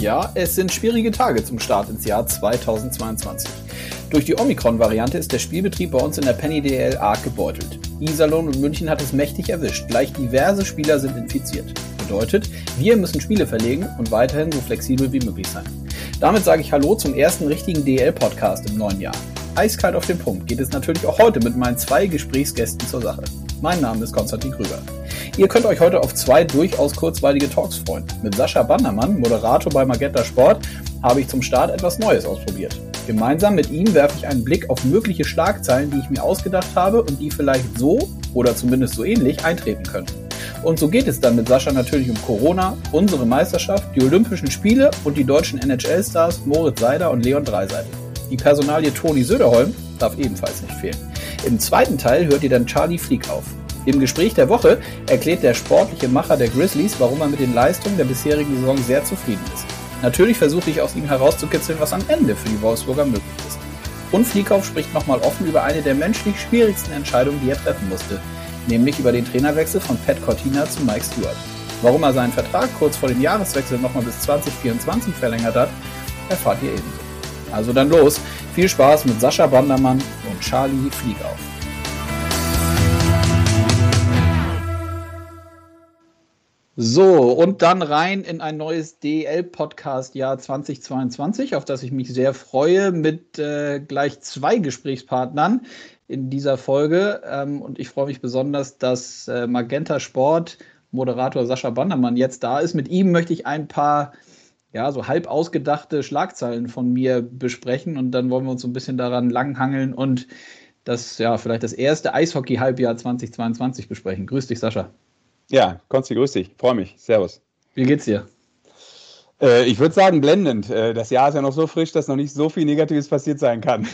Ja, es sind schwierige Tage zum Start ins Jahr 2022. Durch die Omikron-Variante ist der Spielbetrieb bei uns in der Penny DL arg gebeutelt. Iserlohn und München hat es mächtig erwischt. Gleich diverse Spieler sind infiziert. Bedeutet, wir müssen Spiele verlegen und weiterhin so flexibel wie möglich sein. Damit sage ich Hallo zum ersten richtigen DL-Podcast im neuen Jahr. Eiskalt auf den Punkt geht es natürlich auch heute mit meinen zwei Gesprächsgästen zur Sache. Mein Name ist Konstantin Krüger. Ihr könnt euch heute auf zwei durchaus kurzweilige Talks freuen. Mit Sascha Bandermann, Moderator bei Magenta Sport, habe ich zum Start etwas Neues ausprobiert. Gemeinsam mit ihm werfe ich einen Blick auf mögliche Schlagzeilen, die ich mir ausgedacht habe und die vielleicht so oder zumindest so ähnlich eintreten könnten. Und so geht es dann mit Sascha natürlich um Corona, unsere Meisterschaft, die Olympischen Spiele und die deutschen NHL-Stars Moritz Seider und Leon Dreiseitel. Die Personalie Toni Söderholm darf ebenfalls nicht fehlen. Im zweiten Teil hört ihr dann Charlie Flieg auf. Im Gespräch der Woche erklärt der sportliche Macher der Grizzlies, warum er mit den Leistungen der bisherigen Saison sehr zufrieden ist. Natürlich versuche ich aus ihm herauszukitzeln, was am Ende für die Wolfsburger möglich ist. Und Flieghoff spricht nochmal offen über eine der menschlich schwierigsten Entscheidungen, die er treffen musste, nämlich über den Trainerwechsel von Pat Cortina zu Mike Stewart. Warum er seinen Vertrag kurz vor dem Jahreswechsel nochmal bis 2024 verlängert hat, erfahrt ihr ebenso. Also dann los, viel Spaß mit Sascha Bandermann und Charlie Fliegauf. So, und dann rein in ein neues DL-Podcast-Jahr 2022, auf das ich mich sehr freue, mit äh, gleich zwei Gesprächspartnern in dieser Folge. Ähm, und ich freue mich besonders, dass äh, Magenta Sport Moderator Sascha Bandermann jetzt da ist. Mit ihm möchte ich ein paar ja, so halb ausgedachte Schlagzeilen von mir besprechen und dann wollen wir uns so ein bisschen daran langhangeln und das, ja, vielleicht das erste Eishockey-Halbjahr 2022 besprechen. Grüß dich, Sascha. Ja, Konsti, grüß dich. Freue mich. Servus. Wie geht's dir? Äh, ich würde sagen, blendend. Äh, das Jahr ist ja noch so frisch, dass noch nicht so viel Negatives passiert sein kann.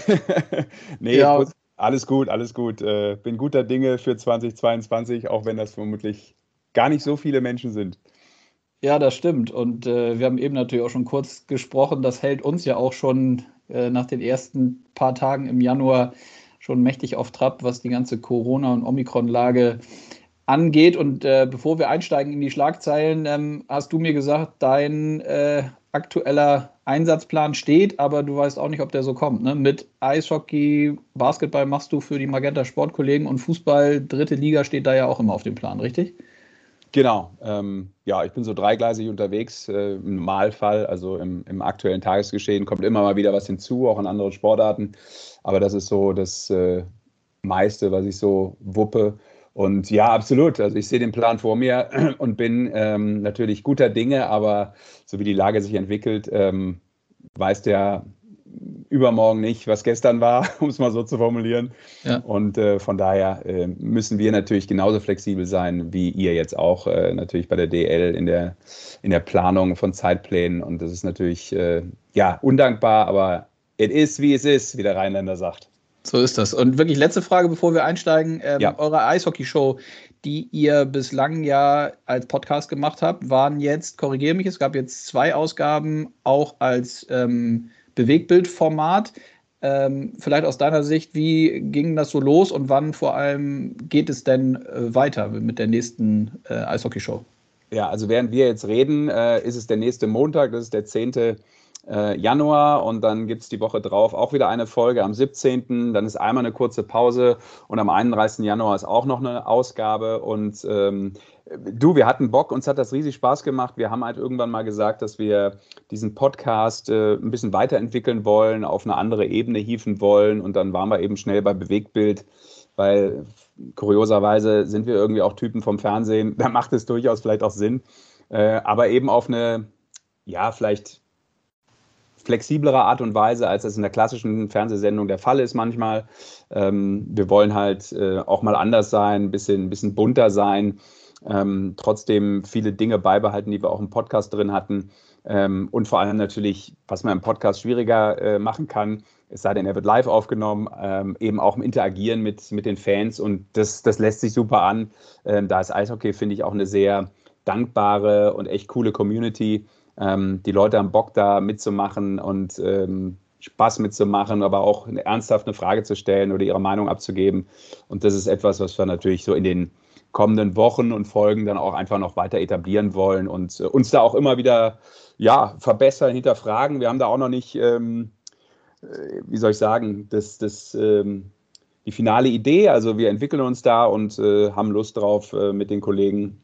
nee, ja. alles gut, alles gut. Äh, bin guter Dinge für 2022, auch wenn das vermutlich gar nicht so viele Menschen sind. Ja, das stimmt. Und äh, wir haben eben natürlich auch schon kurz gesprochen. Das hält uns ja auch schon äh, nach den ersten paar Tagen im Januar schon mächtig auf Trab, was die ganze Corona- und Omikron-Lage angeht. Und äh, bevor wir einsteigen in die Schlagzeilen, ähm, hast du mir gesagt, dein äh, aktueller Einsatzplan steht, aber du weißt auch nicht, ob der so kommt. Ne? Mit Eishockey, Basketball machst du für die Magenta Sportkollegen und Fußball, dritte Liga steht da ja auch immer auf dem Plan, richtig? Genau. Ähm, ja, ich bin so dreigleisig unterwegs äh, im Normalfall. Also im, im, aktuellen Tagesgeschehen kommt immer mal wieder was hinzu, auch in anderen Sportarten. Aber das ist so das äh, meiste, was ich so wuppe. Und ja, absolut. Also ich sehe den Plan vor mir und bin ähm, natürlich guter Dinge, aber so wie die Lage sich entwickelt, ähm, weiß der übermorgen nicht, was gestern war, um es mal so zu formulieren. Ja. Und äh, von daher äh, müssen wir natürlich genauso flexibel sein, wie ihr jetzt auch äh, natürlich bei der DL in der, in der Planung von Zeitplänen. Und das ist natürlich äh, ja undankbar, aber it is, wie es ist, wie der Rheinländer sagt. So ist das. Und wirklich letzte Frage, bevor wir einsteigen. Ähm, ja. Eure Eishockey-Show, die ihr bislang ja als Podcast gemacht habt, waren jetzt, korrigiere mich, es gab jetzt zwei Ausgaben, auch als ähm, Bewegbildformat. Ähm, vielleicht aus deiner Sicht, wie ging das so los und wann vor allem geht es denn äh, weiter mit der nächsten äh, Eishockey-Show? Ja, also während wir jetzt reden, äh, ist es der nächste Montag, das ist der 10 äh, Januar und dann gibt es die Woche drauf auch wieder eine Folge am 17. Dann ist einmal eine kurze Pause und am 31. Januar ist auch noch eine Ausgabe. Und ähm, du, wir hatten Bock, uns hat das riesig Spaß gemacht. Wir haben halt irgendwann mal gesagt, dass wir diesen Podcast äh, ein bisschen weiterentwickeln wollen, auf eine andere Ebene hieven wollen und dann waren wir eben schnell bei Bewegtbild, weil kurioserweise sind wir irgendwie auch Typen vom Fernsehen, da macht es durchaus vielleicht auch Sinn, äh, aber eben auf eine, ja, vielleicht flexiblerer Art und Weise, als das in der klassischen Fernsehsendung der Fall ist manchmal. Ähm, wir wollen halt äh, auch mal anders sein, ein bisschen, bisschen bunter sein, ähm, trotzdem viele Dinge beibehalten, die wir auch im Podcast drin hatten. Ähm, und vor allem natürlich, was man im Podcast schwieriger äh, machen kann, es sei denn, er wird live aufgenommen, ähm, eben auch im Interagieren mit, mit den Fans. Und das, das lässt sich super an. Ähm, da ist Eishockey, finde ich, auch eine sehr dankbare und echt coole Community. Ähm, die Leute haben Bock da mitzumachen und ähm, Spaß mitzumachen, aber auch ernsthaft eine Frage zu stellen oder ihre Meinung abzugeben. Und das ist etwas, was wir natürlich so in den kommenden Wochen und Folgen dann auch einfach noch weiter etablieren wollen und äh, uns da auch immer wieder ja, verbessern, hinterfragen. Wir haben da auch noch nicht, ähm, äh, wie soll ich sagen, das, das, ähm, die finale Idee. Also wir entwickeln uns da und äh, haben Lust drauf, äh, mit den Kollegen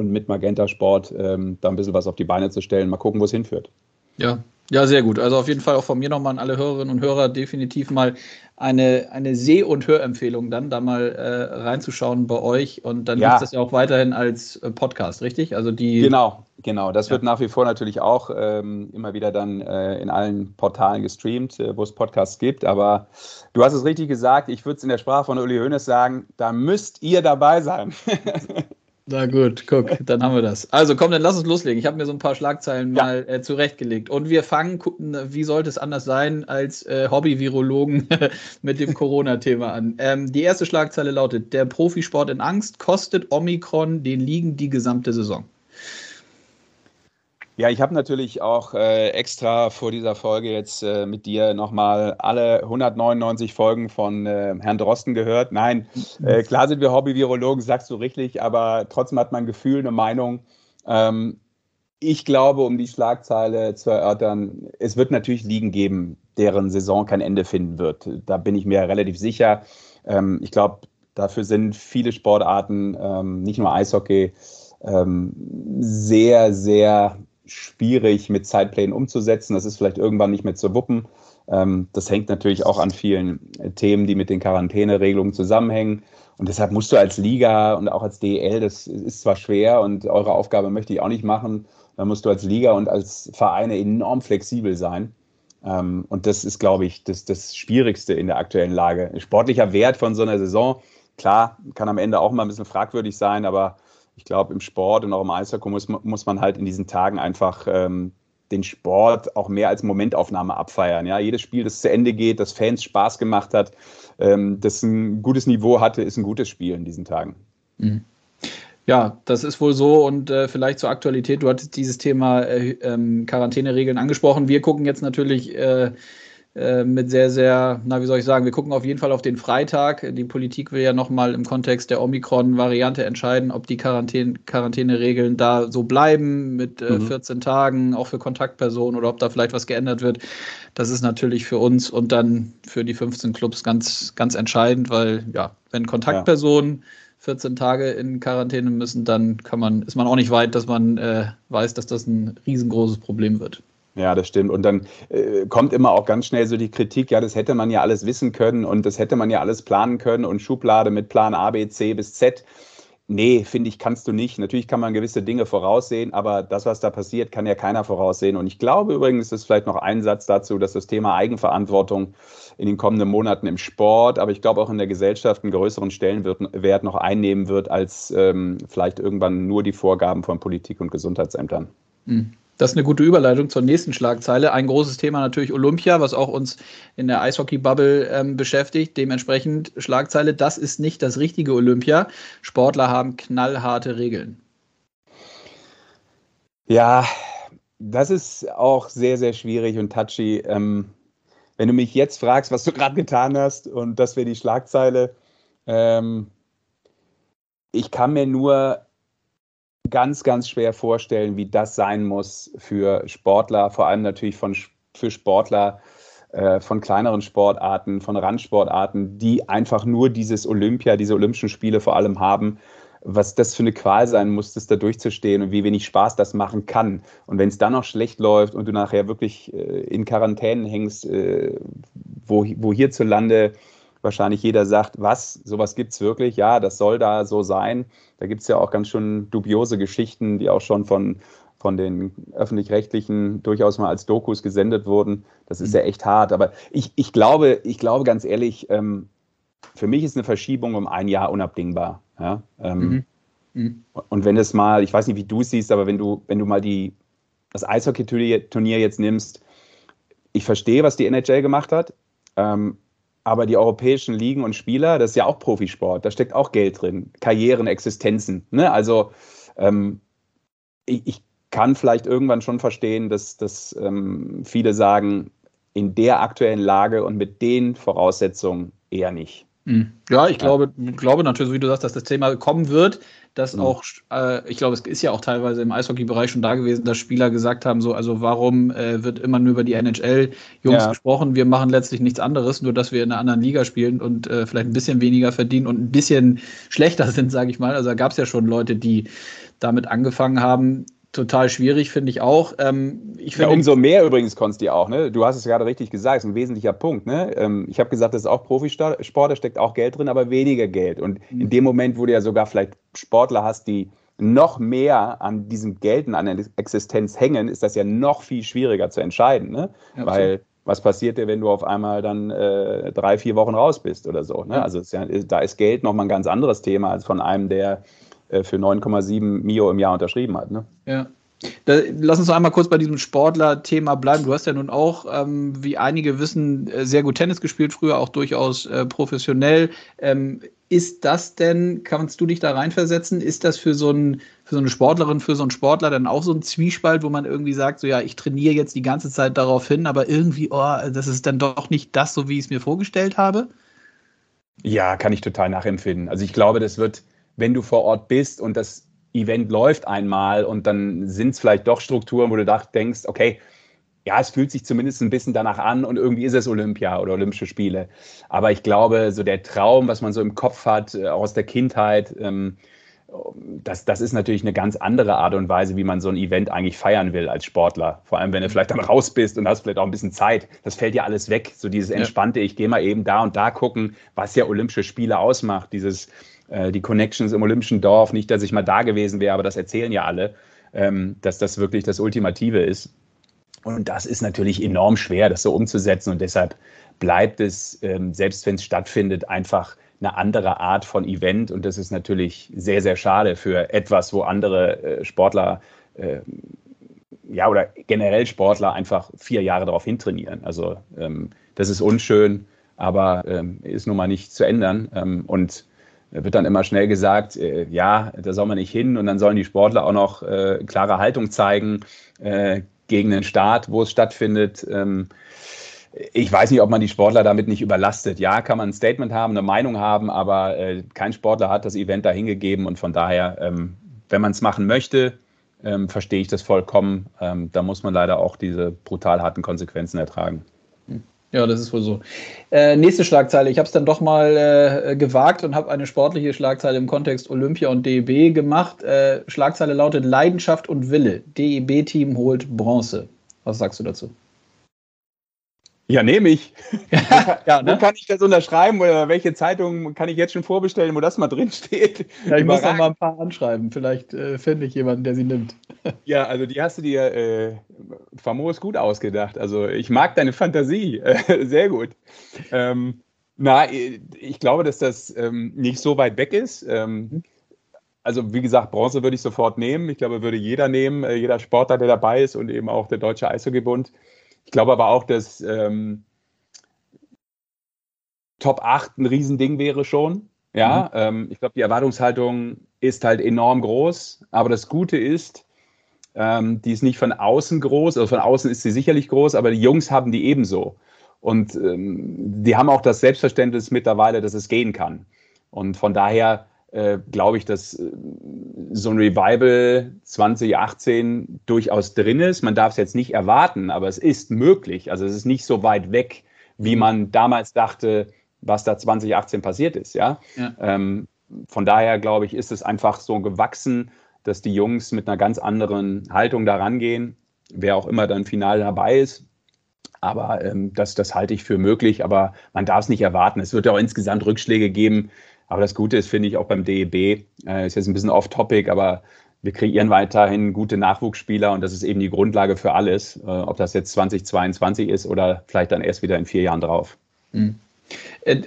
und mit Magenta Sport ähm, da ein bisschen was auf die Beine zu stellen. Mal gucken, wo es hinführt. Ja, ja, sehr gut. Also auf jeden Fall auch von mir nochmal an alle Hörerinnen und Hörer definitiv mal eine, eine Seh- und Hörempfehlung dann, da mal äh, reinzuschauen bei euch. Und dann ja. gibt es das ja auch weiterhin als äh, Podcast, richtig? Also die. Genau, genau. Das ja. wird nach wie vor natürlich auch ähm, immer wieder dann äh, in allen Portalen gestreamt, äh, wo es Podcasts gibt. Aber du hast es richtig gesagt, ich würde es in der Sprache von Uli Hoeneß sagen, da müsst ihr dabei sein. Na gut, guck, dann haben wir das. Also komm, dann lass uns loslegen. Ich habe mir so ein paar Schlagzeilen ja. mal äh, zurechtgelegt. Und wir fangen, gucken, wie sollte es anders sein, als äh, Hobby-Virologen mit dem Corona-Thema an. Ähm, die erste Schlagzeile lautet: Der Profisport in Angst kostet Omikron den Ligen die gesamte Saison. Ja, ich habe natürlich auch äh, extra vor dieser Folge jetzt äh, mit dir nochmal alle 199 Folgen von äh, Herrn Drosten gehört. Nein, äh, klar sind wir Hobby-Virologen, sagst du richtig, aber trotzdem hat man ein Gefühl, eine Meinung. Ähm, ich glaube, um die Schlagzeile zu erörtern, es wird natürlich Ligen geben, deren Saison kein Ende finden wird. Da bin ich mir relativ sicher. Ähm, ich glaube, dafür sind viele Sportarten, ähm, nicht nur Eishockey, ähm, sehr, sehr schwierig mit Zeitplänen umzusetzen. Das ist vielleicht irgendwann nicht mehr zu wuppen. Ähm, das hängt natürlich auch an vielen Themen, die mit den Quarantäneregelungen zusammenhängen. Und deshalb musst du als Liga und auch als DEL, das ist zwar schwer und eure Aufgabe möchte ich auch nicht machen, da musst du als Liga und als Vereine enorm flexibel sein. Ähm, und das ist, glaube ich, das, das Schwierigste in der aktuellen Lage. Sportlicher Wert von so einer Saison, klar, kann am Ende auch mal ein bisschen fragwürdig sein, aber ich glaube, im Sport und auch im Eishockey muss, muss man halt in diesen Tagen einfach ähm, den Sport auch mehr als Momentaufnahme abfeiern. Ja, jedes Spiel, das zu Ende geht, das Fans Spaß gemacht hat, ähm, das ein gutes Niveau hatte, ist ein gutes Spiel in diesen Tagen. Mhm. Ja, das ist wohl so und äh, vielleicht zur Aktualität. Du hattest dieses Thema äh, ähm, Quarantäneregeln angesprochen. Wir gucken jetzt natürlich äh, mit sehr, sehr, na, wie soll ich sagen, wir gucken auf jeden Fall auf den Freitag. Die Politik will ja nochmal im Kontext der Omikron-Variante entscheiden, ob die Quarantäne, Quarantäneregeln da so bleiben mit äh, mhm. 14 Tagen, auch für Kontaktpersonen oder ob da vielleicht was geändert wird. Das ist natürlich für uns und dann für die 15 Clubs ganz, ganz entscheidend, weil ja, wenn Kontaktpersonen ja. 14 Tage in Quarantäne müssen, dann kann man, ist man auch nicht weit, dass man äh, weiß, dass das ein riesengroßes Problem wird. Ja, das stimmt. Und dann äh, kommt immer auch ganz schnell so die Kritik, ja, das hätte man ja alles wissen können und das hätte man ja alles planen können und Schublade mit Plan A, B, C bis Z. Nee, finde ich, kannst du nicht. Natürlich kann man gewisse Dinge voraussehen, aber das, was da passiert, kann ja keiner voraussehen. Und ich glaube übrigens, das ist vielleicht noch ein Satz dazu, dass das Thema Eigenverantwortung in den kommenden Monaten im Sport, aber ich glaube auch in der Gesellschaft einen größeren Stellenwert noch einnehmen wird, als ähm, vielleicht irgendwann nur die Vorgaben von Politik und Gesundheitsämtern. Mhm. Das ist eine gute Überleitung zur nächsten Schlagzeile. Ein großes Thema natürlich Olympia, was auch uns in der Eishockey-Bubble ähm, beschäftigt. Dementsprechend Schlagzeile, das ist nicht das richtige Olympia. Sportler haben knallharte Regeln. Ja, das ist auch sehr, sehr schwierig und touchy. Ähm, wenn du mich jetzt fragst, was du gerade getan hast, und das wäre die Schlagzeile, ähm, ich kann mir nur ganz, ganz schwer vorstellen, wie das sein muss für Sportler, vor allem natürlich von, für Sportler äh, von kleineren Sportarten, von Randsportarten, die einfach nur dieses Olympia, diese Olympischen Spiele vor allem haben, was das für eine Qual sein muss, das da durchzustehen und wie wenig Spaß das machen kann. Und wenn es dann noch schlecht läuft und du nachher wirklich äh, in Quarantänen hängst, äh, wo, wo hierzulande wahrscheinlich jeder sagt, was, sowas gibt es wirklich, ja, das soll da so sein. Da gibt es ja auch ganz schön dubiose Geschichten, die auch schon von, von den öffentlich-rechtlichen durchaus mal als Dokus gesendet wurden. Das ist mhm. ja echt hart. Aber ich, ich, glaube, ich glaube ganz ehrlich, ähm, für mich ist eine Verschiebung um ein Jahr unabdingbar. Ja? Ähm, mhm. Mhm. Und wenn es mal, ich weiß nicht, wie du es siehst, aber wenn du, wenn du mal die, das Eishockey-Turnier jetzt nimmst, ich verstehe, was die NHL gemacht hat. Ähm, aber die europäischen Ligen und Spieler, das ist ja auch Profisport, da steckt auch Geld drin, Karrieren, Existenzen. Ne? Also ähm, ich, ich, kann vielleicht irgendwann schon verstehen, dass, dass ähm, viele sagen, in der aktuellen Lage und mit den Voraussetzungen eher nicht. Hm. Ja, ich glaube, glaube natürlich, wie du sagst, dass das Thema kommen wird, dass mhm. auch, äh, ich glaube, es ist ja auch teilweise im Eishockey-Bereich schon da gewesen, dass Spieler gesagt haben, so, also warum äh, wird immer nur über die NHL-Jungs ja. gesprochen? Wir machen letztlich nichts anderes, nur dass wir in einer anderen Liga spielen und äh, vielleicht ein bisschen weniger verdienen und ein bisschen schlechter sind, sage ich mal. Also da gab es ja schon Leute, die damit angefangen haben, total schwierig, finde ich auch. Ähm, ich ja, umso mehr übrigens, Konsti, auch. Ne? Du hast es gerade richtig gesagt, ist ein wesentlicher Punkt. Ne? Ähm, ich habe gesagt, das ist auch Profisport, da steckt auch Geld drin, aber weniger Geld. Und mhm. in dem Moment, wo du ja sogar vielleicht Sportler hast, die noch mehr an diesem Geld und an der Existenz hängen, ist das ja noch viel schwieriger zu entscheiden. Ne? Ja, Weil was passiert dir, wenn du auf einmal dann äh, drei, vier Wochen raus bist oder so? Ne? Also ist ja, da ist Geld nochmal ein ganz anderes Thema als von einem, der für 9,7 Mio im Jahr unterschrieben hat. Ne? Ja. Da, lass uns noch einmal kurz bei diesem Sportler-Thema bleiben. Du hast ja nun auch, ähm, wie einige wissen, äh, sehr gut Tennis gespielt, früher auch durchaus äh, professionell. Ähm, ist das denn, kannst du dich da reinversetzen, ist das für so, ein, für so eine Sportlerin, für so einen Sportler dann auch so ein Zwiespalt, wo man irgendwie sagt, so ja, ich trainiere jetzt die ganze Zeit darauf hin, aber irgendwie, oh, das ist dann doch nicht das, so wie ich es mir vorgestellt habe? Ja, kann ich total nachempfinden. Also ich glaube, das wird wenn du vor Ort bist und das Event läuft einmal und dann sind es vielleicht doch Strukturen, wo du denkst, okay, ja, es fühlt sich zumindest ein bisschen danach an und irgendwie ist es Olympia oder Olympische Spiele. Aber ich glaube, so der Traum, was man so im Kopf hat, äh, aus der Kindheit, ähm, das, das ist natürlich eine ganz andere Art und Weise, wie man so ein Event eigentlich feiern will als Sportler. Vor allem, wenn du vielleicht dann raus bist und hast vielleicht auch ein bisschen Zeit. Das fällt ja alles weg. So dieses entspannte, ich gehe mal eben da und da gucken, was ja Olympische Spiele ausmacht. Dieses äh, die Connections im Olympischen Dorf, nicht, dass ich mal da gewesen wäre, aber das erzählen ja alle, ähm, dass das wirklich das Ultimative ist. Und das ist natürlich enorm schwer, das so umzusetzen. Und deshalb bleibt es, ähm, selbst wenn es stattfindet, einfach eine andere Art von Event. Und das ist natürlich sehr, sehr schade für etwas, wo andere äh, Sportler äh, ja, oder generell Sportler einfach vier Jahre darauf hintrainieren. Also ähm, das ist unschön, aber ähm, ist nun mal nicht zu ändern. Ähm, und wird dann immer schnell gesagt, äh, ja, da soll man nicht hin und dann sollen die Sportler auch noch äh, klare Haltung zeigen äh, gegen den Staat, wo es stattfindet. Ähm, ich weiß nicht, ob man die Sportler damit nicht überlastet. Ja, kann man ein Statement haben, eine Meinung haben, aber äh, kein Sportler hat das Event da hingegeben und von daher, ähm, wenn man es machen möchte, ähm, verstehe ich das vollkommen. Ähm, da muss man leider auch diese brutal harten Konsequenzen ertragen. Ja, das ist wohl so. Äh, nächste Schlagzeile. Ich habe es dann doch mal äh, gewagt und habe eine sportliche Schlagzeile im Kontext Olympia und DEB gemacht. Äh, Schlagzeile lautet Leidenschaft und Wille. DEB-Team holt Bronze. Was sagst du dazu? Ja, nehme ich. ja, ne? Wo kann ich das unterschreiben oder welche Zeitung kann ich jetzt schon vorbestellen, wo das mal drin steht? Ja, ich muss noch mal ein paar anschreiben. Vielleicht äh, finde ich jemanden, der sie nimmt. Ja, also die hast du dir äh, famos gut ausgedacht. Also ich mag deine Fantasie. Sehr gut. Ähm, na, ich glaube, dass das ähm, nicht so weit weg ist. Ähm, also wie gesagt, Bronze würde ich sofort nehmen. Ich glaube, würde jeder nehmen, äh, jeder Sportler, der dabei ist und eben auch der Deutsche Eishockeybund. Ich glaube aber auch, dass ähm, Top 8 ein Riesending wäre schon. Ja, mhm. ähm, ich glaube, die Erwartungshaltung ist halt enorm groß. Aber das Gute ist, ähm, die ist nicht von außen groß, also von außen ist sie sicherlich groß, aber die Jungs haben die ebenso. Und ähm, die haben auch das Selbstverständnis mittlerweile, dass es gehen kann. Und von daher äh, glaube ich, dass äh, so ein Revival 2018 durchaus drin ist. Man darf es jetzt nicht erwarten, aber es ist möglich. Also es ist nicht so weit weg, wie man damals dachte, was da 2018 passiert ist. Ja. ja. Ähm, von daher glaube ich, ist es einfach so gewachsen, dass die Jungs mit einer ganz anderen Haltung da rangehen, wer auch immer dann final dabei ist. Aber ähm, das, das halte ich für möglich, aber man darf es nicht erwarten. Es wird ja auch insgesamt Rückschläge geben. Aber das Gute ist, finde ich, auch beim DEB, äh, ist jetzt ein bisschen off-topic, aber wir kreieren weiterhin gute Nachwuchsspieler und das ist eben die Grundlage für alles, äh, ob das jetzt 2022 ist oder vielleicht dann erst wieder in vier Jahren drauf. Mhm.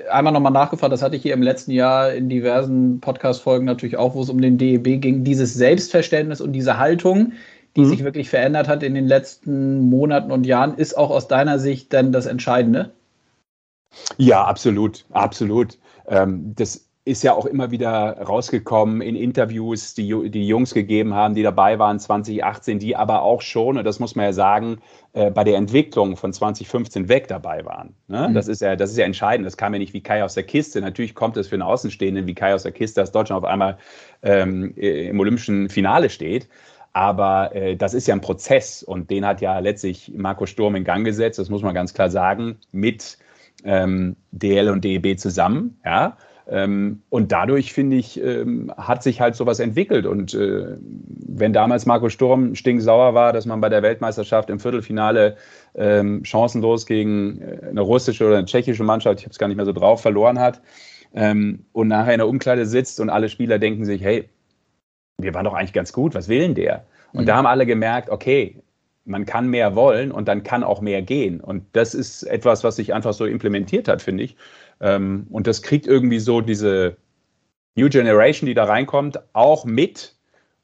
Einmal nochmal nachgefragt, das hatte ich hier im letzten Jahr in diversen Podcast-Folgen natürlich auch, wo es um den DEB ging, dieses Selbstverständnis und diese Haltung, die mhm. sich wirklich verändert hat in den letzten Monaten und Jahren, ist auch aus deiner Sicht dann das Entscheidende? Ja, absolut, absolut. Ähm, das ist ja auch immer wieder rausgekommen in Interviews, die die Jungs gegeben haben, die dabei waren 2018, die aber auch schon, und das muss man ja sagen, äh, bei der Entwicklung von 2015 weg dabei waren. Ne? Mhm. Das, ist ja, das ist ja entscheidend. Das kam ja nicht wie Kai aus der Kiste. Natürlich kommt es für einen Außenstehenden wie Kai aus der Kiste, dass Deutschland auf einmal ähm, im olympischen Finale steht. Aber äh, das ist ja ein Prozess und den hat ja letztlich Marco Sturm in Gang gesetzt, das muss man ganz klar sagen, mit ähm, DL und DEB zusammen. Ja? Ähm, und dadurch, finde ich, ähm, hat sich halt sowas entwickelt. Und äh, wenn damals Marco Sturm stinksauer war, dass man bei der Weltmeisterschaft im Viertelfinale ähm, chancenlos gegen äh, eine russische oder eine tschechische Mannschaft, ich habe es gar nicht mehr so drauf, verloren hat und nachher in der Umkleide sitzt und alle Spieler denken sich, hey, wir waren doch eigentlich ganz gut, was will denn der? Und mhm. da haben alle gemerkt, okay, man kann mehr wollen und dann kann auch mehr gehen. Und das ist etwas, was sich einfach so implementiert hat, finde ich. Ähm, und das kriegt irgendwie so diese New Generation, die da reinkommt, auch mit.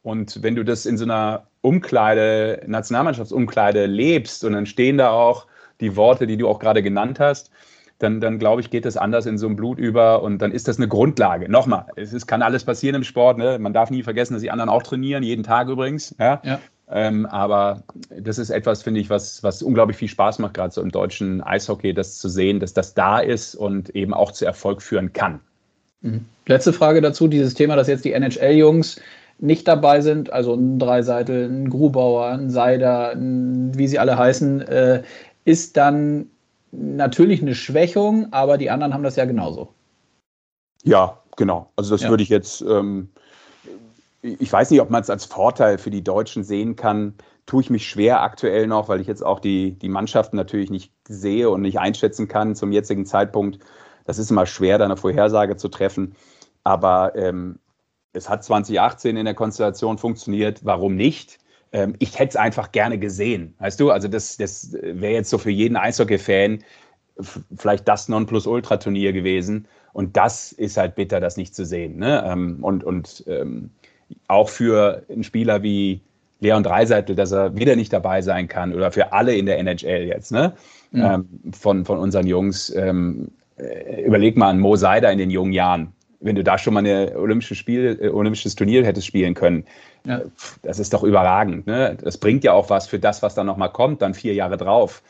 Und wenn du das in so einer Umkleide, Nationalmannschaftsumkleide lebst und dann stehen da auch die Worte, die du auch gerade genannt hast, dann, dann glaube ich, geht das anders in so ein Blut über und dann ist das eine Grundlage. Nochmal, es ist, kann alles passieren im Sport. Ne? Man darf nie vergessen, dass die anderen auch trainieren, jeden Tag übrigens. Ja? ja. Ähm, aber das ist etwas, finde ich, was, was unglaublich viel Spaß macht, gerade so im deutschen Eishockey, das zu sehen, dass das da ist und eben auch zu Erfolg führen kann. Mhm. Letzte Frage dazu: dieses Thema, dass jetzt die NHL-Jungs nicht dabei sind, also ein Dreiseitel, ein Grubauer, ein Seider, ein, wie sie alle heißen, äh, ist dann natürlich eine Schwächung, aber die anderen haben das ja genauso. Ja, genau. Also das ja. würde ich jetzt ähm, ich weiß nicht, ob man es als Vorteil für die Deutschen sehen kann. Tue ich mich schwer aktuell noch, weil ich jetzt auch die, die Mannschaften natürlich nicht sehe und nicht einschätzen kann zum jetzigen Zeitpunkt. Das ist immer schwer, da eine Vorhersage zu treffen. Aber ähm, es hat 2018 in der Konstellation funktioniert. Warum nicht? Ähm, ich hätte es einfach gerne gesehen. Weißt du, also das, das wäre jetzt so für jeden Eishockey-Fan vielleicht das Nonplusultra-Turnier gewesen. Und das ist halt bitter, das nicht zu sehen. Ne? Ähm, und und ähm, auch für einen Spieler wie Leon Dreiseitel, dass er wieder nicht dabei sein kann oder für alle in der NHL jetzt, ne? Mhm. Ähm, von, von unseren Jungs. Ähm, äh, überleg mal an Mo Seider in den jungen Jahren. Wenn du da schon mal ein Olympische Spiel, äh, olympisches Turnier hättest spielen können, ja. das ist doch überragend. Ne? Das bringt ja auch was für das, was dann nochmal kommt, dann vier Jahre drauf.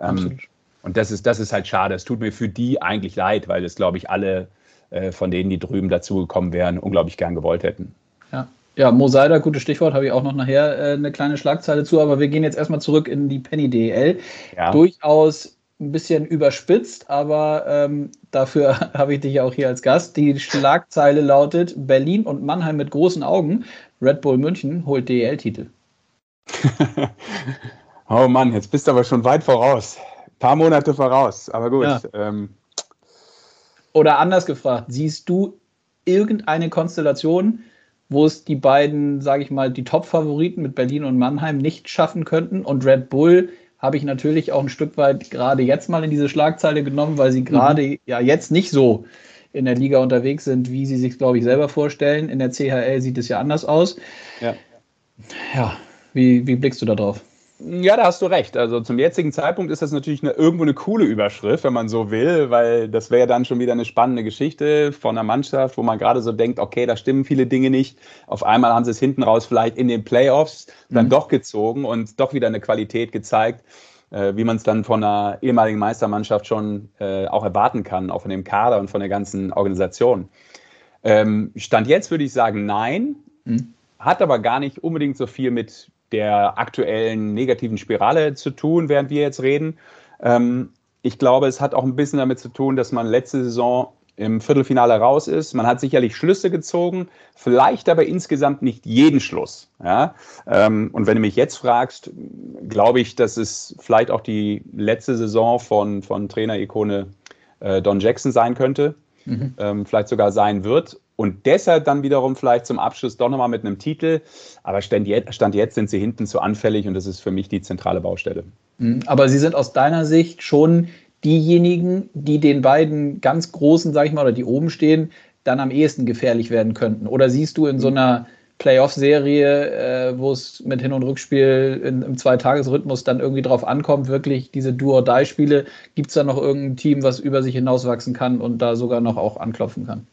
Ähm, und das ist, das ist halt schade. Es tut mir für die eigentlich leid, weil das, glaube ich, alle äh, von denen, die drüben dazugekommen wären, unglaublich gern gewollt hätten. Ja. Mosaida, gutes Stichwort, habe ich auch noch nachher äh, eine kleine Schlagzeile zu, aber wir gehen jetzt erstmal zurück in die Penny DL. Ja. Durchaus ein bisschen überspitzt, aber ähm, dafür habe ich dich ja auch hier als Gast. Die Schlagzeile lautet: Berlin und Mannheim mit großen Augen. Red Bull München holt DEL-Titel. oh Mann, jetzt bist du aber schon weit voraus. Ein paar Monate voraus, aber gut. Ja. Ähm. Oder anders gefragt, siehst du irgendeine Konstellation, wo es die beiden, sage ich mal, die Top-Favoriten mit Berlin und Mannheim nicht schaffen könnten. Und Red Bull habe ich natürlich auch ein Stück weit gerade jetzt mal in diese Schlagzeile genommen, weil sie gerade mhm. ja jetzt nicht so in der Liga unterwegs sind, wie sie sich, glaube ich, selber vorstellen. In der CHL sieht es ja anders aus. Ja, ja wie, wie blickst du da drauf? Ja, da hast du recht. Also zum jetzigen Zeitpunkt ist das natürlich eine, irgendwo eine coole Überschrift, wenn man so will, weil das wäre dann schon wieder eine spannende Geschichte von einer Mannschaft, wo man gerade so denkt, okay, da stimmen viele Dinge nicht. Auf einmal haben sie es hinten raus vielleicht in den Playoffs dann mhm. doch gezogen und doch wieder eine Qualität gezeigt, äh, wie man es dann von einer ehemaligen Meistermannschaft schon äh, auch erwarten kann, auch von dem Kader und von der ganzen Organisation. Ähm, Stand jetzt würde ich sagen, nein. Mhm. Hat aber gar nicht unbedingt so viel mit der aktuellen negativen Spirale zu tun, während wir jetzt reden. Ähm, ich glaube, es hat auch ein bisschen damit zu tun, dass man letzte Saison im Viertelfinale raus ist. Man hat sicherlich Schlüsse gezogen, vielleicht aber insgesamt nicht jeden Schluss. Ja? Ähm, und wenn du mich jetzt fragst, glaube ich, dass es vielleicht auch die letzte Saison von, von Trainer-Ikone äh, Don Jackson sein könnte, mhm. ähm, vielleicht sogar sein wird und deshalb dann wiederum vielleicht zum Abschluss doch nochmal mit einem Titel. Aber Stand jetzt, Stand jetzt sind sie hinten zu anfällig und das ist für mich die zentrale Baustelle. Mhm. Aber sie sind aus deiner Sicht schon diejenigen, die den beiden ganz großen, sag ich mal, oder die oben stehen, dann am ehesten gefährlich werden könnten. Oder siehst du in so einer Playoff-Serie, äh, wo es mit Hin- und Rückspiel in, im Zweitagesrhythmus dann irgendwie drauf ankommt, wirklich diese Do-or-Die-Spiele, gibt es da noch irgendein Team, was über sich hinauswachsen kann und da sogar noch auch anklopfen kann?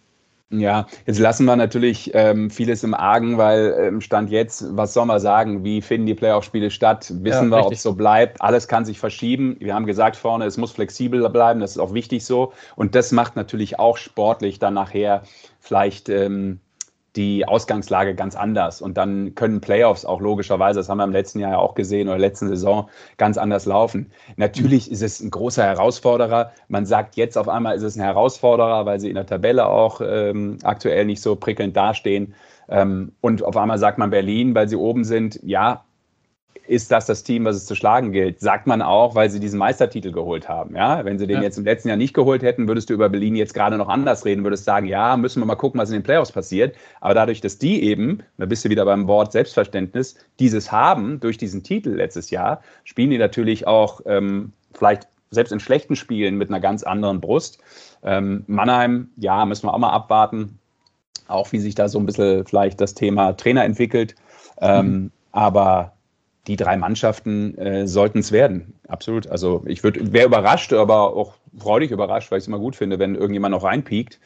Ja, jetzt lassen wir natürlich ähm, vieles im Argen, weil ähm, Stand jetzt, was soll man sagen, wie finden die Playoff-Spiele statt? Wissen ja, wir, ob es so bleibt? Alles kann sich verschieben. Wir haben gesagt vorne, es muss flexibel bleiben, das ist auch wichtig so. Und das macht natürlich auch sportlich dann nachher vielleicht ähm, die Ausgangslage ganz anders. Und dann können Playoffs auch logischerweise, das haben wir im letzten Jahr ja auch gesehen oder letzten Saison, ganz anders laufen. Natürlich ist es ein großer Herausforderer. Man sagt jetzt auf einmal, ist es ein Herausforderer, weil sie in der Tabelle auch ähm, aktuell nicht so prickelnd dastehen. Ähm, und auf einmal sagt man Berlin, weil sie oben sind, ja, ist das das Team, was es zu schlagen gilt. Sagt man auch, weil sie diesen Meistertitel geholt haben. Ja, wenn sie den ja. jetzt im letzten Jahr nicht geholt hätten, würdest du über Berlin jetzt gerade noch anders reden, würdest sagen, ja, müssen wir mal gucken, was in den Playoffs passiert. Aber dadurch, dass die eben, da bist du wieder beim Wort Selbstverständnis, dieses haben durch diesen Titel letztes Jahr, spielen die natürlich auch ähm, vielleicht selbst in schlechten Spielen mit einer ganz anderen Brust. Ähm, Mannheim, ja, müssen wir auch mal abwarten, auch wie sich da so ein bisschen vielleicht das Thema Trainer entwickelt. Ähm, mhm. Aber die drei Mannschaften äh, sollten es werden. Absolut. Also ich wäre überrascht, aber auch freudig überrascht, weil ich es immer gut finde, wenn irgendjemand noch reinpiekt,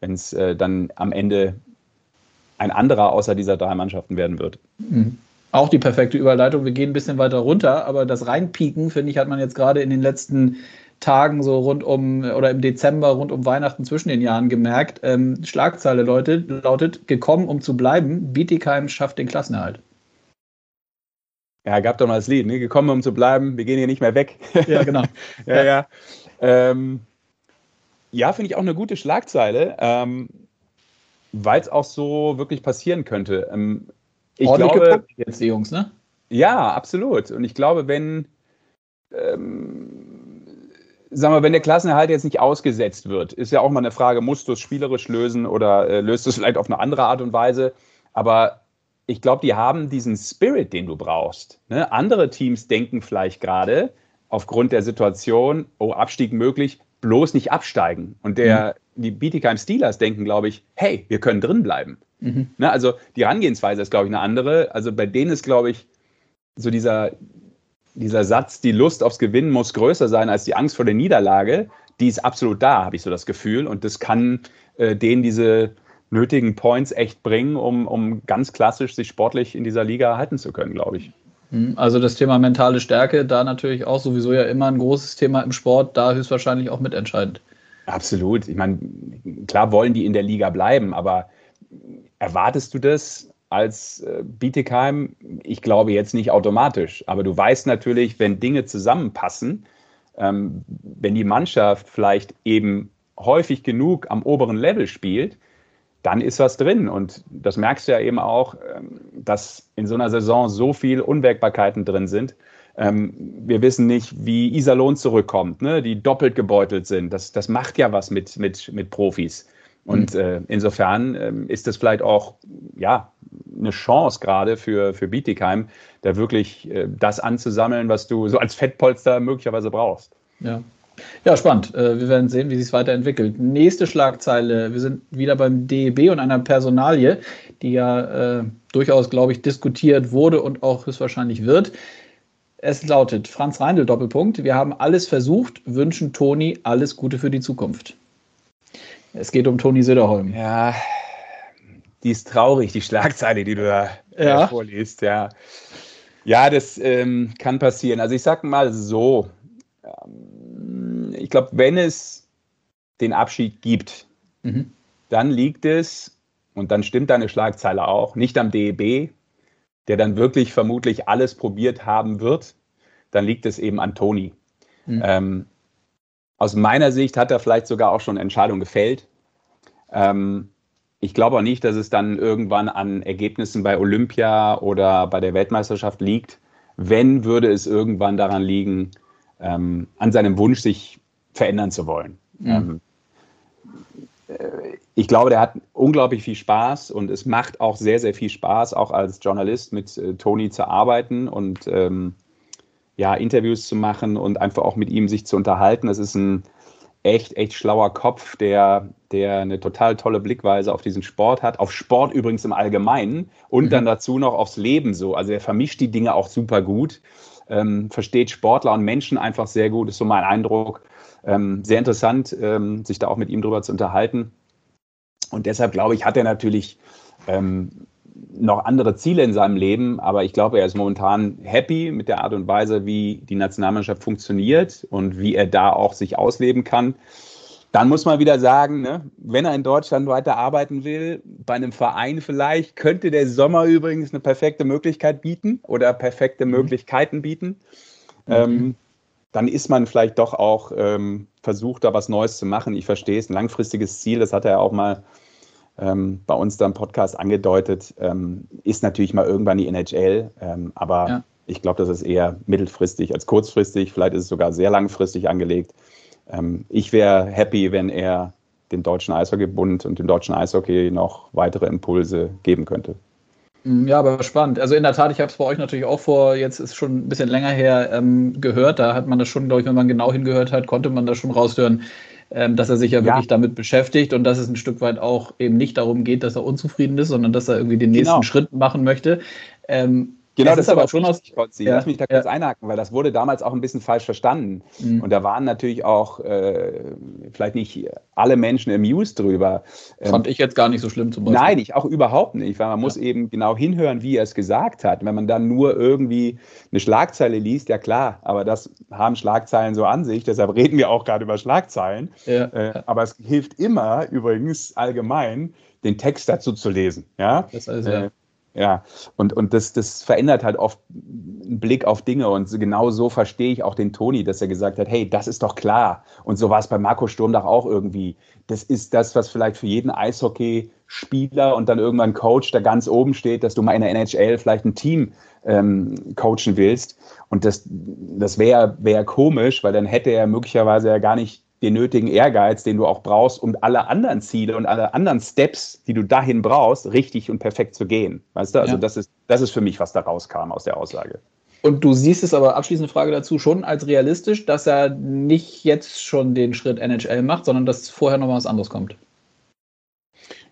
wenn es äh, dann am Ende ein anderer außer dieser drei Mannschaften werden wird. Mhm. Auch die perfekte Überleitung. Wir gehen ein bisschen weiter runter, aber das Reinpieken, finde ich, hat man jetzt gerade in den letzten Tagen so rund um oder im Dezember rund um Weihnachten zwischen den Jahren gemerkt. Ähm, Schlagzeile Leute, lautet, gekommen um zu bleiben, Bietigheim schafft den Klassenerhalt. Ja, gab doch mal das Lied, ne? gekommen, um zu bleiben, wir gehen hier nicht mehr weg. Ja, genau. ja, ja. Ähm, ja, finde ich auch eine gute Schlagzeile, ähm, weil es auch so wirklich passieren könnte. Ähm, ich Ordentlich glaube, gepackt jetzt die Jungs, ne? Ja, absolut. Und ich glaube, wenn, ähm, sagen wir, wenn der Klassenerhalt jetzt nicht ausgesetzt wird, ist ja auch mal eine Frage, musst du es spielerisch lösen oder äh, löst du es vielleicht auf eine andere Art und Weise? Aber ich glaube, die haben diesen Spirit, den du brauchst. Ne? Andere Teams denken vielleicht gerade aufgrund der Situation, oh, Abstieg möglich, bloß nicht absteigen. Und der, mhm. die Bietigheim Steelers denken, glaube ich, hey, wir können drin bleiben. Mhm. Ne? Also die Herangehensweise ist, glaube ich, eine andere. Also bei denen ist, glaube ich, so dieser, dieser Satz, die Lust aufs Gewinnen muss größer sein als die Angst vor der Niederlage, die ist absolut da, habe ich so das Gefühl. Und das kann äh, denen diese nötigen Points echt bringen, um, um ganz klassisch sich sportlich in dieser Liga halten zu können, glaube ich. Hm, also das Thema mentale Stärke, da natürlich auch sowieso ja immer ein großes Thema im Sport, da höchstwahrscheinlich auch mitentscheidend. Absolut. Ich meine, klar wollen die in der Liga bleiben, aber erwartest du das als äh, Bietigheim? Ich glaube jetzt nicht automatisch, aber du weißt natürlich, wenn Dinge zusammenpassen, ähm, wenn die Mannschaft vielleicht eben häufig genug am oberen Level spielt, dann ist was drin. Und das merkst du ja eben auch, ähm, dass in so einer Saison so viele Unwägbarkeiten drin sind. Ähm, wir wissen nicht, wie Iserlohn zurückkommt, ne? die doppelt gebeutelt sind. Das, das macht ja was mit, mit, mit Profis. Und mhm. äh, insofern äh, ist das vielleicht auch ja, eine Chance gerade für, für Bietigheim, da wirklich äh, das anzusammeln, was du so als Fettpolster möglicherweise brauchst. Ja, ja, spannend. Äh, wir werden sehen, wie sich es weiterentwickelt. Nächste Schlagzeile. Wir sind wieder beim DEB und einer Personalie, die ja äh, durchaus, glaube ich, diskutiert wurde und auch höchstwahrscheinlich wird. Es lautet Franz Reindl Doppelpunkt. Wir haben alles versucht, wünschen Toni alles Gute für die Zukunft. Es geht um Toni Söderholm. Ja, die ist traurig, die Schlagzeile, die du da ja. vorliest. Ja, ja das ähm, kann passieren. Also ich sage mal so, ähm, ich glaube, wenn es den Abschied gibt, mhm. dann liegt es, und dann stimmt deine Schlagzeile auch, nicht am DEB, der dann wirklich vermutlich alles probiert haben wird, dann liegt es eben an Toni. Mhm. Ähm, aus meiner Sicht hat er vielleicht sogar auch schon Entscheidungen gefällt. Ähm, ich glaube auch nicht, dass es dann irgendwann an Ergebnissen bei Olympia oder bei der Weltmeisterschaft liegt. Wenn, würde es irgendwann daran liegen, ähm, an seinem Wunsch, sich verändern zu wollen. Mhm. Ähm, äh, ich glaube, der hat unglaublich viel Spaß und es macht auch sehr, sehr viel Spaß, auch als Journalist mit äh, Toni zu arbeiten und ähm, ja, Interviews zu machen und einfach auch mit ihm sich zu unterhalten. Das ist ein echt, echt schlauer Kopf, der, der eine total tolle Blickweise auf diesen Sport hat, auf Sport übrigens im Allgemeinen und mhm. dann dazu noch aufs Leben so. Also er vermischt die Dinge auch super gut, ähm, versteht Sportler und Menschen einfach sehr gut, ist so mein Eindruck. Ähm, sehr interessant, ähm, sich da auch mit ihm drüber zu unterhalten. Und deshalb glaube ich, hat er natürlich ähm, noch andere Ziele in seinem Leben, aber ich glaube, er ist momentan happy mit der Art und Weise, wie die Nationalmannschaft funktioniert und wie er da auch sich ausleben kann. Dann muss man wieder sagen, ne, wenn er in Deutschland weiter arbeiten will, bei einem Verein vielleicht, könnte der Sommer übrigens eine perfekte Möglichkeit bieten oder perfekte mhm. Möglichkeiten bieten. Mhm. Ähm, dann ist man vielleicht doch auch ähm, versucht, da was Neues zu machen. Ich verstehe es, ein langfristiges Ziel, das hat er ja auch mal ähm, bei uns da im Podcast angedeutet, ähm, ist natürlich mal irgendwann die NHL. Ähm, aber ja. ich glaube, das ist eher mittelfristig als kurzfristig. Vielleicht ist es sogar sehr langfristig angelegt. Ähm, ich wäre happy, wenn er dem Deutschen Eishockeybund und dem Deutschen Eishockey noch weitere Impulse geben könnte. Mm, ja, aber spannend. Also in der Tat, ich habe es bei euch natürlich auch vor, jetzt ist schon ein bisschen länger her ähm, gehört. Da hat man das schon, glaube ich, wenn man genau hingehört hat, konnte man das schon raushören, ähm, dass er sich ja, ja, wirklich damit beschäftigt und dass es ein Stück weit auch eben nicht darum geht, dass er unzufrieden ist, sondern dass er irgendwie den nächsten genau. Schritt machen möchte. Ähm, Genau, das ist aber schon aus. Ja, Lass mich da kurz ja. einhaken, weil das wurde damals auch ein bisschen falsch verstanden. Mhm. Und da waren natürlich auch äh, vielleicht nicht alle Menschen amused drüber. Ähm, Fand ich jetzt gar nicht so schlimm zum Beispiel. Nein, ich auch überhaupt nicht, weil man ja. muss eben genau hinhören, wie er es gesagt hat. Wenn man dann nur irgendwie eine Schlagzeile liest, ja klar, aber das haben Schlagzeilen so an sich, deshalb reden wir auch gerade über Schlagzeilen. Äh, aber es hilft immer übrigens allgemein, den Text dazu zu lesen. Ja? Das heißt, ja. Äh, ja, und, und das, das verändert halt oft einen Blick auf Dinge. Und genau so verstehe ich auch den Toni, dass er gesagt hat, hey, das ist doch klar. Und so war es bei Marco Sturmdach auch irgendwie. Das ist das, was vielleicht für jeden Eishockey-Spieler und dann irgendwann Coach da ganz oben steht, dass du mal in der NHL vielleicht ein Team ähm, coachen willst. Und das, das wäre wär komisch, weil dann hätte er möglicherweise ja gar nicht den nötigen Ehrgeiz, den du auch brauchst, um alle anderen Ziele und alle anderen Steps, die du dahin brauchst, richtig und perfekt zu gehen. Weißt du? Also ja. das, ist, das ist für mich, was da rauskam aus der Aussage. Und du siehst es aber, abschließende Frage dazu, schon als realistisch, dass er nicht jetzt schon den Schritt NHL macht, sondern dass vorher noch was anderes kommt.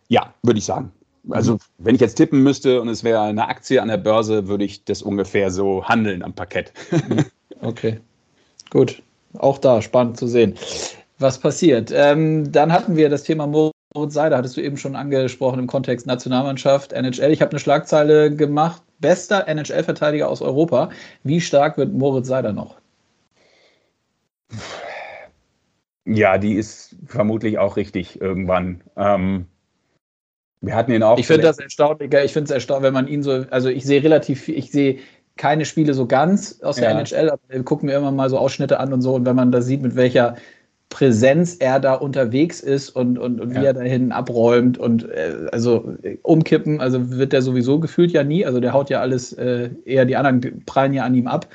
Ja, würde ich sagen. Also, mhm. wenn ich jetzt tippen müsste und es wäre eine Aktie an der Börse, würde ich das ungefähr so handeln am Parkett. okay, gut auch da spannend zu sehen, was passiert. Ähm, dann hatten wir das Thema Moritz Seider, hattest du eben schon angesprochen im Kontext Nationalmannschaft, NHL. Ich habe eine Schlagzeile gemacht, bester NHL-Verteidiger aus Europa. Wie stark wird Moritz Seider noch? Ja, die ist vermutlich auch richtig irgendwann. Ähm, wir hatten ihn auch. Ich finde das erstaunlich. Ich finde es erstaunlich, wenn man ihn so. Also ich sehe relativ, ich sehe keine Spiele so ganz aus der ja. NHL, aber wir gucken mir immer mal so Ausschnitte an und so. Und wenn man da sieht, mit welcher Präsenz er da unterwegs ist und, und, und wie ja. er dahin abräumt und äh, also äh, umkippen, also wird der sowieso gefühlt ja nie. Also der haut ja alles, äh, eher die anderen prallen ja an ihm ab.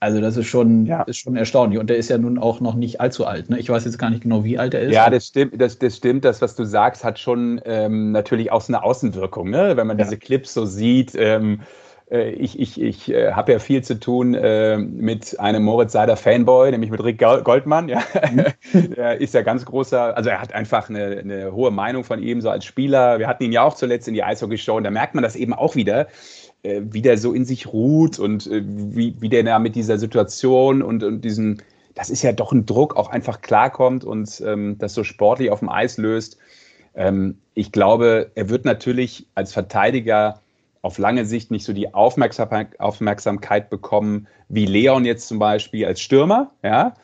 Also das ist schon, ja. ist schon erstaunlich. Und der ist ja nun auch noch nicht allzu alt. Ne? Ich weiß jetzt gar nicht genau, wie alt er ist. Ja, das stimmt. Das, das stimmt. Das, was du sagst, hat schon ähm, natürlich auch so eine Außenwirkung. Ne? Wenn man ja. diese Clips so sieht. Ähm, äh, ich, ich, ich äh, habe ja viel zu tun äh, mit einem Moritz Seider Fanboy, nämlich mit Rick Goldmann. Ja. Mhm. er ist ja ganz großer, also er hat einfach eine, eine, hohe Meinung von ihm, so als Spieler. Wir hatten ihn ja auch zuletzt in die Eishockey-Show und da merkt man das eben auch wieder, äh, wie der so in sich ruht und äh, wie, wie der da mit dieser Situation und, und diesen, das ist ja doch ein Druck, auch einfach klarkommt und ähm, das so sportlich auf dem Eis löst. Ähm, ich glaube, er wird natürlich als Verteidiger auf lange Sicht nicht so die Aufmerksamkeit bekommen wie Leon jetzt zum Beispiel als Stürmer. Ja?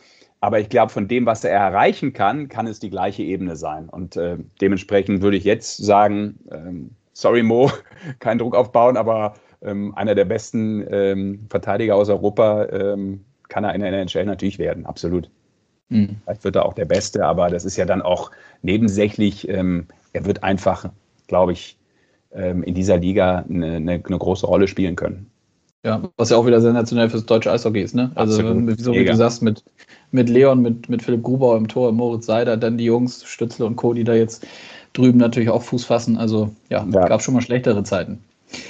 Aber ich glaube, von dem, was er erreichen kann, kann es die gleiche Ebene sein. Und äh, dementsprechend würde ich jetzt sagen, ähm, sorry Mo, keinen Druck aufbauen, aber ähm, einer der besten ähm, Verteidiger aus Europa ähm, kann er in der NHL natürlich werden, absolut. Mhm. Vielleicht wird er auch der Beste, aber das ist ja dann auch nebensächlich. Ähm, er wird einfach, glaube ich, in dieser Liga eine, eine, eine, große Rolle spielen können. Ja, was ja auch wieder sensationell fürs deutsche Eishockey ist, ne? Also, Absolut. so wie du sagst, mit, mit Leon, mit, mit Philipp Grubauer im Tor, Moritz Seider, dann die Jungs, Stützle und Co., die da jetzt drüben natürlich auch Fuß fassen. Also, ja, ja. gab schon mal schlechtere Zeiten.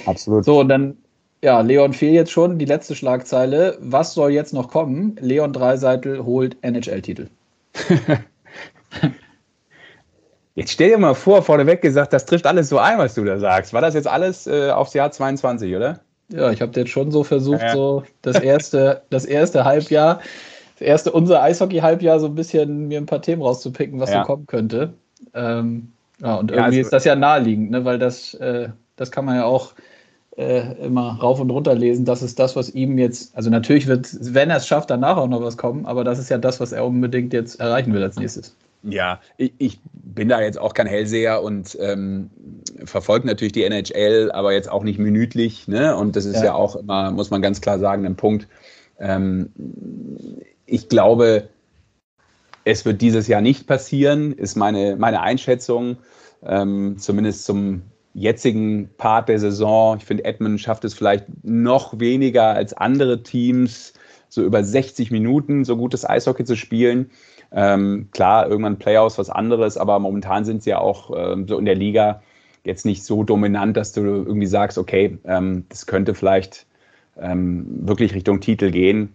Absolut. So, und dann, ja, Leon fehlt jetzt schon, die letzte Schlagzeile. Was soll jetzt noch kommen? Leon Dreiseitel holt NHL-Titel. Jetzt stell dir mal vor, vorneweg gesagt, das trifft alles so ein, was du da sagst. War das jetzt alles äh, aufs Jahr 22, oder? Ja, ich habe jetzt schon so versucht, ja. so das erste, das erste Halbjahr, das erste unser Eishockey-Halbjahr so ein bisschen mir ein paar Themen rauszupicken, was ja. so kommen könnte. Ähm, Ja, und irgendwie ja, also, ist das ja naheliegend, ne? weil das, äh, das kann man ja auch äh, immer rauf und runter lesen. Das ist das, was ihm jetzt, also natürlich wird, wenn er es schafft, danach auch noch was kommen, aber das ist ja das, was er unbedingt jetzt erreichen will als nächstes. Ja, ich, ich bin da jetzt auch kein Hellseher und ähm, verfolge natürlich die NHL, aber jetzt auch nicht minütlich. Ne? Und das ist ja. ja auch immer, muss man ganz klar sagen, ein Punkt. Ähm, ich glaube, es wird dieses Jahr nicht passieren, ist meine, meine Einschätzung, ähm, zumindest zum jetzigen Part der Saison. Ich finde, Edmund schafft es vielleicht noch weniger als andere Teams, so über 60 Minuten so gutes Eishockey zu spielen. Ähm, klar, irgendwann Playoffs was anderes, aber momentan sind sie ja auch ähm, so in der Liga jetzt nicht so dominant, dass du irgendwie sagst, okay, ähm, das könnte vielleicht ähm, wirklich Richtung Titel gehen.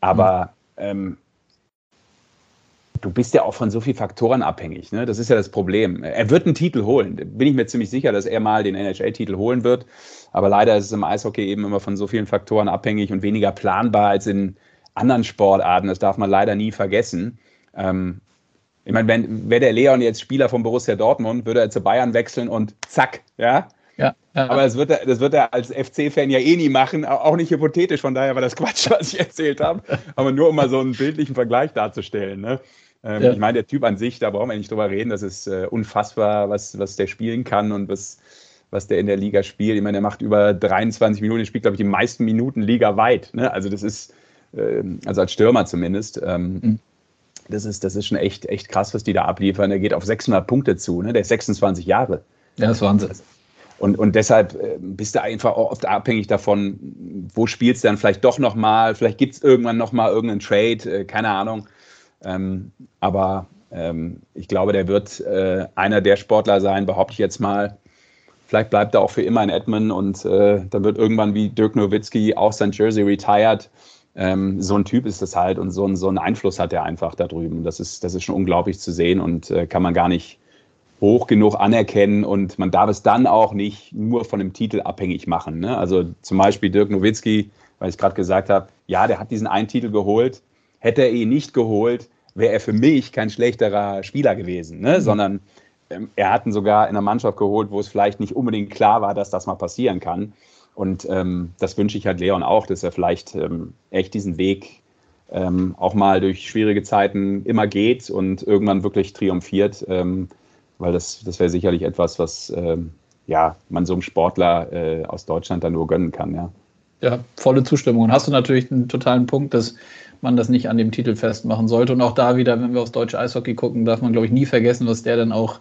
Aber mhm. du bist ja auch von so vielen Faktoren abhängig. Ne? Das ist ja das Problem. Er wird einen Titel holen. Bin ich mir ziemlich sicher, dass er mal den NHL-Titel holen wird. Aber leider ist es im Eishockey eben immer von so vielen Faktoren abhängig und weniger planbar als in anderen Sportarten. Das darf man leider nie vergessen. Ähm, ich meine, wenn wäre der Leon jetzt Spieler von Borussia Dortmund, würde er zu Bayern wechseln und zack, ja. Ja, ja. Aber das wird, er, das wird er als FC-Fan ja eh nie machen, auch nicht hypothetisch, von daher war das Quatsch, was ich erzählt habe. Aber nur um mal so einen bildlichen Vergleich darzustellen. Ne? Ähm, ja. Ich meine, der Typ an sich, da brauchen wir nicht drüber reden, das ist äh, unfassbar, was, was der spielen kann und was, was der in der Liga spielt. Ich meine, der macht über 23 Minuten, der spielt, glaube ich, die meisten Minuten Liga weit. Ne? Also das ist, äh, also als Stürmer zumindest. Ähm, mhm das ist, das ist schon echt, echt krass, was die da abliefern. Er geht auf 600 Punkte zu, ne? der ist 26 Jahre. Ja, das ist Wahnsinn. Und, und deshalb äh, bist du einfach oft abhängig davon, wo spielst du dann vielleicht doch nochmal, vielleicht gibt es irgendwann nochmal irgendeinen Trade, äh, keine Ahnung. Ähm, aber ähm, ich glaube, der wird äh, einer der Sportler sein, behaupte ich jetzt mal. Vielleicht bleibt er auch für immer in Edmund und äh, dann wird irgendwann wie Dirk Nowitzki auch sein Jersey retired ähm, so ein Typ ist das halt und so, ein, so einen Einfluss hat er einfach da drüben. Das ist, das ist schon unglaublich zu sehen und äh, kann man gar nicht hoch genug anerkennen und man darf es dann auch nicht nur von dem Titel abhängig machen. Ne? Also zum Beispiel Dirk Nowitzki, weil ich gerade gesagt habe, ja, der hat diesen einen Titel geholt. Hätte er ihn nicht geholt, wäre er für mich kein schlechterer Spieler gewesen, ne? Mhm. sondern ähm, er hat ihn sogar in einer Mannschaft geholt, wo es vielleicht nicht unbedingt klar war, dass das mal passieren kann. Und ähm, das wünsche ich halt Leon auch, dass er vielleicht ähm, echt diesen Weg ähm, auch mal durch schwierige Zeiten immer geht und irgendwann wirklich triumphiert, ähm, weil das, das wäre sicherlich etwas, was ähm, ja, man so einem Sportler äh, aus Deutschland dann nur gönnen kann. Ja. ja, volle Zustimmung. Und hast du natürlich einen totalen Punkt, dass man das nicht an dem Titel festmachen sollte. Und auch da wieder, wenn wir aufs deutsche Eishockey gucken, darf man, glaube ich, nie vergessen, was der dann auch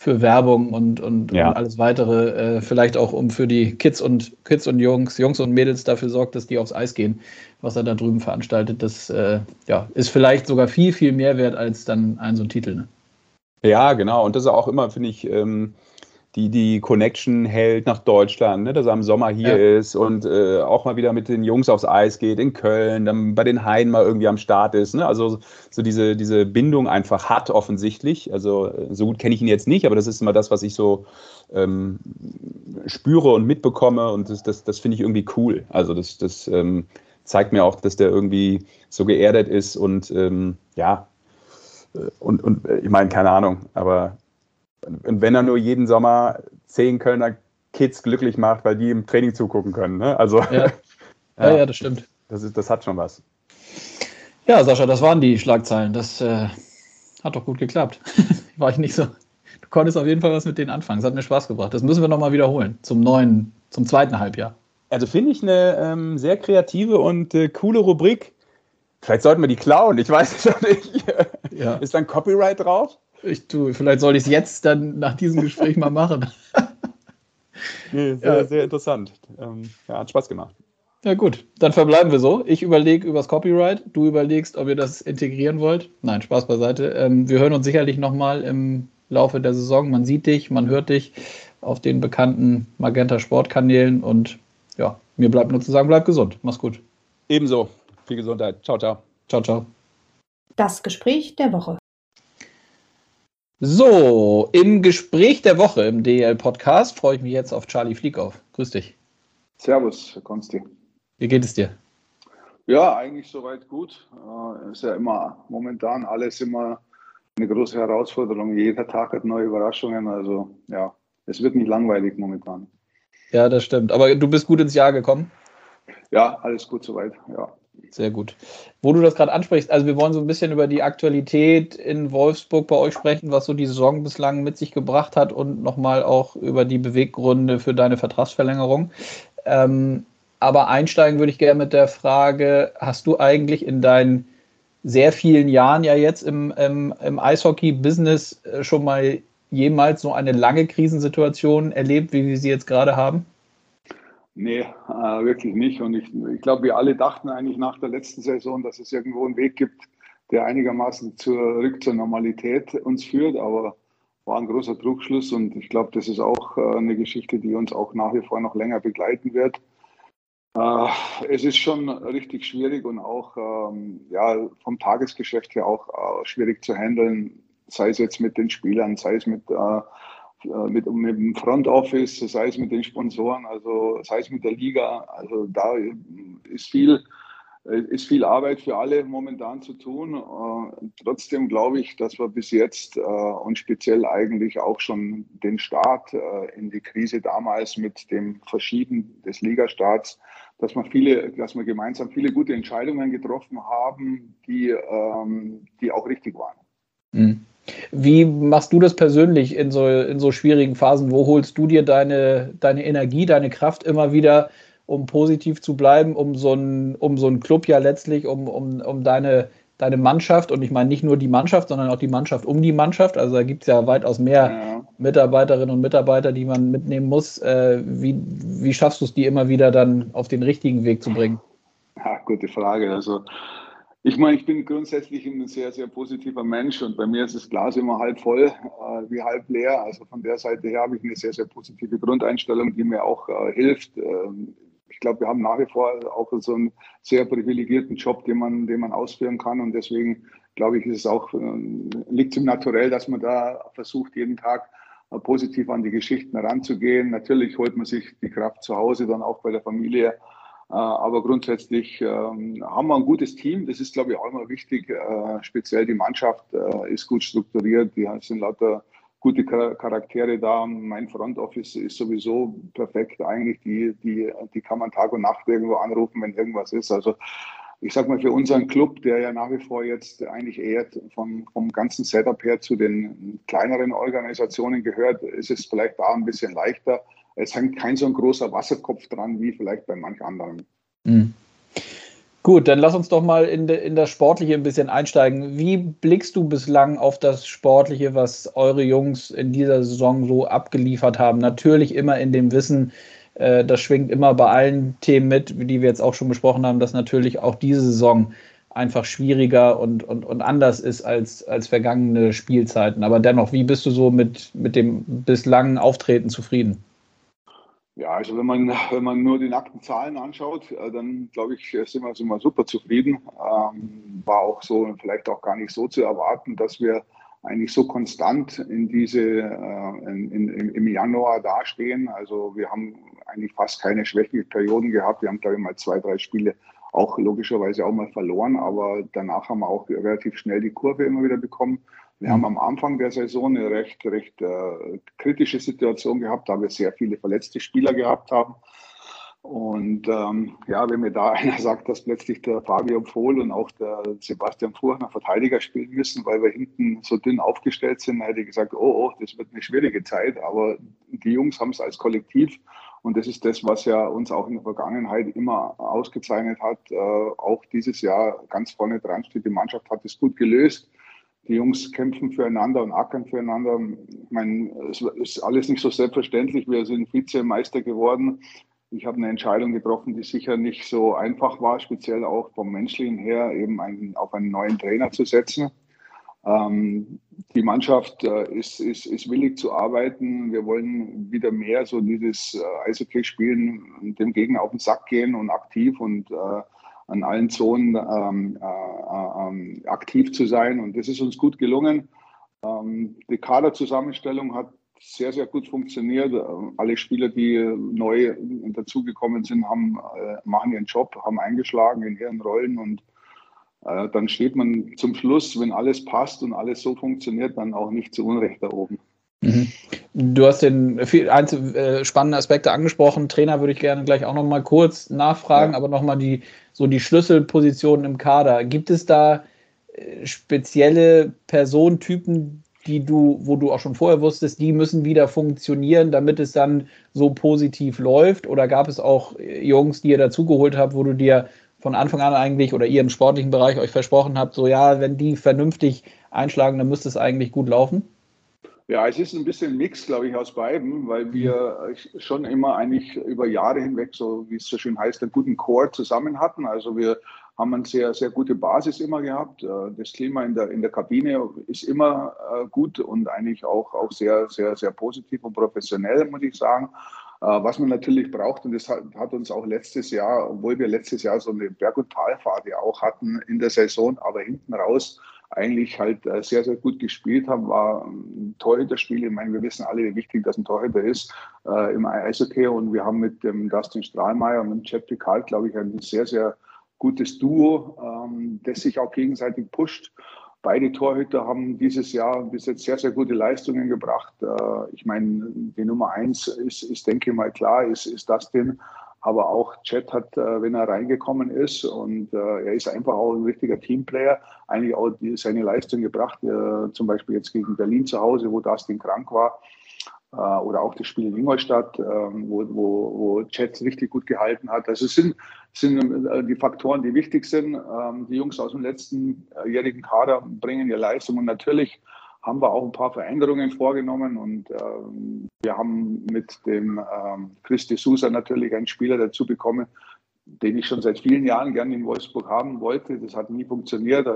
für Werbung und, und, ja. und alles weitere, äh, vielleicht auch um für die Kids und Kids und Jungs, Jungs und Mädels dafür sorgt, dass die aufs Eis gehen, was er da drüben veranstaltet. Das äh, ja, ist vielleicht sogar viel, viel mehr wert als dann ein so ein Titel. Ne? Ja, genau. Und das ist auch immer, finde ich, ähm, die die Connection hält nach Deutschland, ne, dass er im Sommer hier ja. ist und äh, auch mal wieder mit den Jungs aufs Eis geht in Köln, dann bei den Haien mal irgendwie am Start ist. Ne? Also so diese, diese Bindung einfach hat offensichtlich. Also so gut kenne ich ihn jetzt nicht, aber das ist immer das, was ich so ähm, spüre und mitbekomme und das, das, das finde ich irgendwie cool. Also das, das ähm, zeigt mir auch, dass der irgendwie so geerdet ist und ähm, ja, äh, und, und äh, ich meine, keine Ahnung, aber und wenn er nur jeden Sommer zehn Kölner Kids glücklich macht, weil die im Training zugucken können. Ne? Also, ja. ja. Ja, das stimmt. Das, ist, das hat schon was. Ja, Sascha, das waren die Schlagzeilen. Das äh, hat doch gut geklappt. War ich nicht so. Du konntest auf jeden Fall was mit denen anfangen. Es hat mir Spaß gebracht. Das müssen wir nochmal wiederholen. Zum neuen, zum zweiten Halbjahr. Also finde ich eine ähm, sehr kreative und äh, coole Rubrik. Vielleicht sollten wir die klauen. Ich weiß es noch nicht. Ja. Ist da ein Copyright drauf? Ich tue, vielleicht soll ich es jetzt dann nach diesem Gespräch mal machen. nee, sehr, ja. sehr interessant. Ähm, ja, hat Spaß gemacht. Ja, gut, dann verbleiben wir so. Ich überlege übers Copyright, du überlegst, ob ihr das integrieren wollt. Nein, Spaß beiseite. Ähm, wir hören uns sicherlich nochmal im Laufe der Saison. Man sieht dich, man hört dich auf den bekannten Magenta Sportkanälen und ja, mir bleibt nur zu sagen, bleib gesund. Mach's gut. Ebenso. Viel Gesundheit. Ciao, ciao. Ciao, ciao. Das Gespräch der Woche. So, im Gespräch der Woche im DL-Podcast freue ich mich jetzt auf Charlie Fliekauf. Grüß dich. Servus, Herr Konsti. Wie geht es dir? Ja, eigentlich soweit gut. Äh, ist ja immer momentan alles immer eine große Herausforderung. Jeder Tag hat neue Überraschungen. Also ja, es wird nicht langweilig momentan. Ja, das stimmt. Aber du bist gut ins Jahr gekommen? Ja, alles gut soweit, ja. Sehr gut. Wo du das gerade ansprichst, also wir wollen so ein bisschen über die Aktualität in Wolfsburg bei euch sprechen, was so die Saison bislang mit sich gebracht hat und nochmal auch über die Beweggründe für deine Vertragsverlängerung. Ähm, aber einsteigen würde ich gerne mit der Frage, hast du eigentlich in deinen sehr vielen Jahren ja jetzt im, im, im Eishockey-Business äh, schon mal jemals so eine lange Krisensituation erlebt, wie wir sie jetzt gerade haben? Nee, äh, wirklich nicht. Und ich, ich glaube, wir alle dachten eigentlich nach der letzten Saison, dass es irgendwo einen Weg gibt, der einigermaßen zurück zur Normalität uns führt. Aber war ein großer Trugschluss und ich glaube, das ist auch äh, eine Geschichte, die uns auch nach wie vor noch länger begleiten wird. Äh, es ist schon richtig schwierig und auch ähm, ja, vom Tagesgeschäft her auch äh, schwierig zu handeln, sei es jetzt mit den Spielern, sei es mit, äh, mit, mit dem Front Office, sei es mit den Sponsoren, also sei es mit der Liga. Also da ist viel, ist viel Arbeit für alle momentan zu tun. Äh, trotzdem glaube ich, dass wir bis jetzt äh, und speziell eigentlich auch schon den Start äh, in die Krise damals mit dem Verschieben des Ligastarts, dass wir viele, dass wir gemeinsam viele gute Entscheidungen getroffen haben, die, ähm, die auch richtig waren. Mhm. Wie machst du das persönlich in so, in so schwierigen Phasen? Wo holst du dir deine, deine Energie, deine Kraft immer wieder, um positiv zu bleiben, um so ein, um so einen Club ja letztlich, um, um, um deine, deine Mannschaft und ich meine nicht nur die Mannschaft, sondern auch die Mannschaft um die Mannschaft. Also da gibt es ja weitaus mehr ja. Mitarbeiterinnen und Mitarbeiter, die man mitnehmen muss. Äh, wie, wie schaffst du es, die immer wieder dann auf den richtigen Weg zu bringen? Ja, gute Frage. Also ich meine, ich bin grundsätzlich ein sehr, sehr positiver Mensch und bei mir ist das Glas immer halb voll äh, wie halb leer. Also von der Seite her habe ich eine sehr, sehr positive Grundeinstellung, die mir auch äh, hilft. Ähm, ich glaube, wir haben nach wie vor auch so einen sehr privilegierten Job, den man, den man ausführen kann und deswegen glaube ich, ist es auch, äh, liegt im Naturell, dass man da versucht, jeden Tag äh, positiv an die Geschichten heranzugehen. Natürlich holt man sich die Kraft zu Hause, dann auch bei der Familie aber grundsätzlich ähm, haben wir ein gutes Team. Das ist, glaube ich, auch immer wichtig. Äh, speziell die Mannschaft äh, ist gut strukturiert. Die sind lauter gute Charaktere da. Mein Front Office ist sowieso perfekt eigentlich. Die, die, die kann man Tag und Nacht irgendwo anrufen, wenn irgendwas ist. Also ich sag mal, für unseren Club, der ja nach wie vor jetzt eigentlich eher vom, vom ganzen Setup her zu den kleineren Organisationen gehört, ist es vielleicht da ein bisschen leichter es hängt kein so ein großer Wasserkopf dran wie vielleicht bei manch anderen. Mhm. Gut, dann lass uns doch mal in, de, in das Sportliche ein bisschen einsteigen. Wie blickst du bislang auf das Sportliche, was eure Jungs in dieser Saison so abgeliefert haben? Natürlich immer in dem Wissen, äh, das schwingt immer bei allen Themen mit, die wir jetzt auch schon besprochen haben, dass natürlich auch diese Saison einfach schwieriger und, und, und anders ist als, als vergangene Spielzeiten. Aber dennoch, wie bist du so mit, mit dem bislangen Auftreten zufrieden? Ja, also wenn man, wenn man nur die nackten Zahlen anschaut, äh, dann glaube ich, sind wir, sind wir super zufrieden. Ähm, war auch so, vielleicht auch gar nicht so zu erwarten, dass wir eigentlich so konstant in diese, äh, in, in, im Januar dastehen. Also wir haben eigentlich fast keine schwächlichen Perioden gehabt. Wir haben, glaube ich, mal zwei, drei Spiele auch logischerweise auch mal verloren, aber danach haben wir auch relativ schnell die Kurve immer wieder bekommen. Wir haben am Anfang der Saison eine recht, recht äh, kritische Situation gehabt, da wir sehr viele verletzte Spieler gehabt haben. Und ähm, ja, wenn mir da einer sagt, dass plötzlich der Fabio Pfohl und auch der Sebastian Furchner Verteidiger spielen müssen, weil wir hinten so dünn aufgestellt sind, hätte ich gesagt, oh, oh, das wird eine schwierige Zeit. Aber die Jungs haben es als Kollektiv und das ist das, was ja uns auch in der Vergangenheit immer ausgezeichnet hat. Äh, auch dieses Jahr ganz vorne dran steht, die Mannschaft hat es gut gelöst die Jungs kämpfen füreinander und ackern füreinander. Ich meine, es ist alles nicht so selbstverständlich. Wir sind Vizemeister geworden. Ich habe eine Entscheidung getroffen, die sicher nicht so einfach war, speziell auch vom Menschlichen her, eben einen, auf einen neuen Trainer zu setzen. Ähm, die Mannschaft äh, ist, ist, ist willig zu arbeiten. Wir wollen wieder mehr so dieses äh, Eishockey spielen, dem Gegner auf den Sack gehen und aktiv und äh, an allen Zonen ähm, äh, äh, aktiv zu sein. Und das ist uns gut gelungen. Ähm, die Kaderzusammenstellung hat sehr, sehr gut funktioniert. Alle Spieler, die neu dazugekommen sind, haben, äh, machen ihren Job, haben eingeschlagen in ihren Rollen und äh, dann steht man zum Schluss, wenn alles passt und alles so funktioniert, dann auch nicht zu Unrecht da oben. Mhm. Du hast den viel einzel, äh, spannenden Aspekte angesprochen. Trainer würde ich gerne gleich auch noch mal kurz nachfragen, ja. aber noch mal die so die Schlüsselpositionen im Kader. Gibt es da äh, spezielle Personentypen, die du, wo du auch schon vorher wusstest, die müssen wieder funktionieren, damit es dann so positiv läuft? Oder gab es auch Jungs, die ihr dazugeholt habt, wo du dir von Anfang an eigentlich oder ihr im sportlichen Bereich euch versprochen habt, so ja, wenn die vernünftig einschlagen, dann müsste es eigentlich gut laufen? Ja, es ist ein bisschen Mix, glaube ich, aus beiden, weil wir schon immer eigentlich über Jahre hinweg, so wie es so schön heißt, einen guten Core zusammen hatten. Also wir haben eine sehr, sehr gute Basis immer gehabt. Äh, das Klima in der, in der Kabine ist immer äh, gut und eigentlich auch, auch sehr, sehr, sehr positiv und professionell, muss ich sagen. Äh, was man natürlich braucht, und das hat, hat, uns auch letztes Jahr, obwohl wir letztes Jahr so eine Berg- und Talfahrt ja auch hatten in der Saison, aber hinten raus eigentlich halt äh, sehr, sehr gut gespielt haben, war ein Torhüterspiel. Ich meine, wir wissen alle, wie wichtig das ein Torhüter ist äh, im Eishockey. Und wir haben mit dem Dustin Strahlmeier und dem Chad Picard, glaube ich, ein sehr, sehr gutes Duo, ähm, das sich auch gegenseitig pusht. Beide Torhüter haben dieses Jahr bis jetzt sehr, sehr gute Leistungen gebracht. Äh, ich meine, die Nummer eins ist, ist denke ich mal, klar, ist, ist Dustin. Aber auch Chet hat, äh, wenn er reingekommen ist und äh, er ist einfach auch ein richtiger Teamplayer, eigentlich auch seine Leistung gebracht, äh, zum Beispiel jetzt gegen Berlin zu Hause, wo Dustin krank war, oder auch das Spiel in Ingolstadt, ähm, wo, wo, wo Chet richtig gut gehalten hat. Also es sind, sind die Faktoren, die wichtig sind. Ähm, die Jungs aus dem letzten äh, jährigen Kader bringen ihre Leistung und natürlich haben wir auch ein paar Veränderungen vorgenommen und ähm, wir haben mit dem ähm, Chris de Sousa natürlich einen Spieler dazu bekommen, den ich schon seit vielen Jahren gerne in Wolfsburg haben wollte. Das hat nie funktioniert.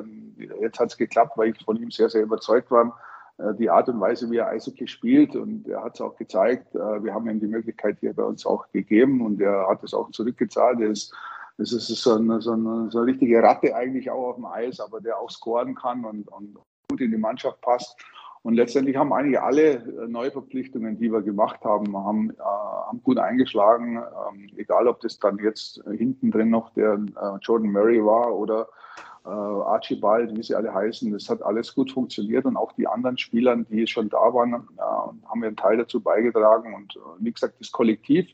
Jetzt hat es geklappt, weil ich von ihm sehr, sehr überzeugt war. Äh, die Art und Weise, wie er Eishockey spielt und er hat es auch gezeigt. Äh, wir haben ihm die Möglichkeit hier bei uns auch gegeben und er hat es auch zurückgezahlt. Er ist das ist so eine, so, eine, so eine richtige Ratte eigentlich auch auf dem Eis, aber der auch scoren kann und, und gut in die Mannschaft passt. Und letztendlich haben eigentlich alle äh, Neuverpflichtungen, die wir gemacht haben, haben, äh, haben gut eingeschlagen. Ähm, egal, ob das dann jetzt hinten drin noch der äh, Jordan Murray war oder äh, Archibald, wie sie alle heißen. Das hat alles gut funktioniert und auch die anderen Spieler, die schon da waren, äh, haben einen Teil dazu beigetragen. Und äh, wie gesagt, das Kollektiv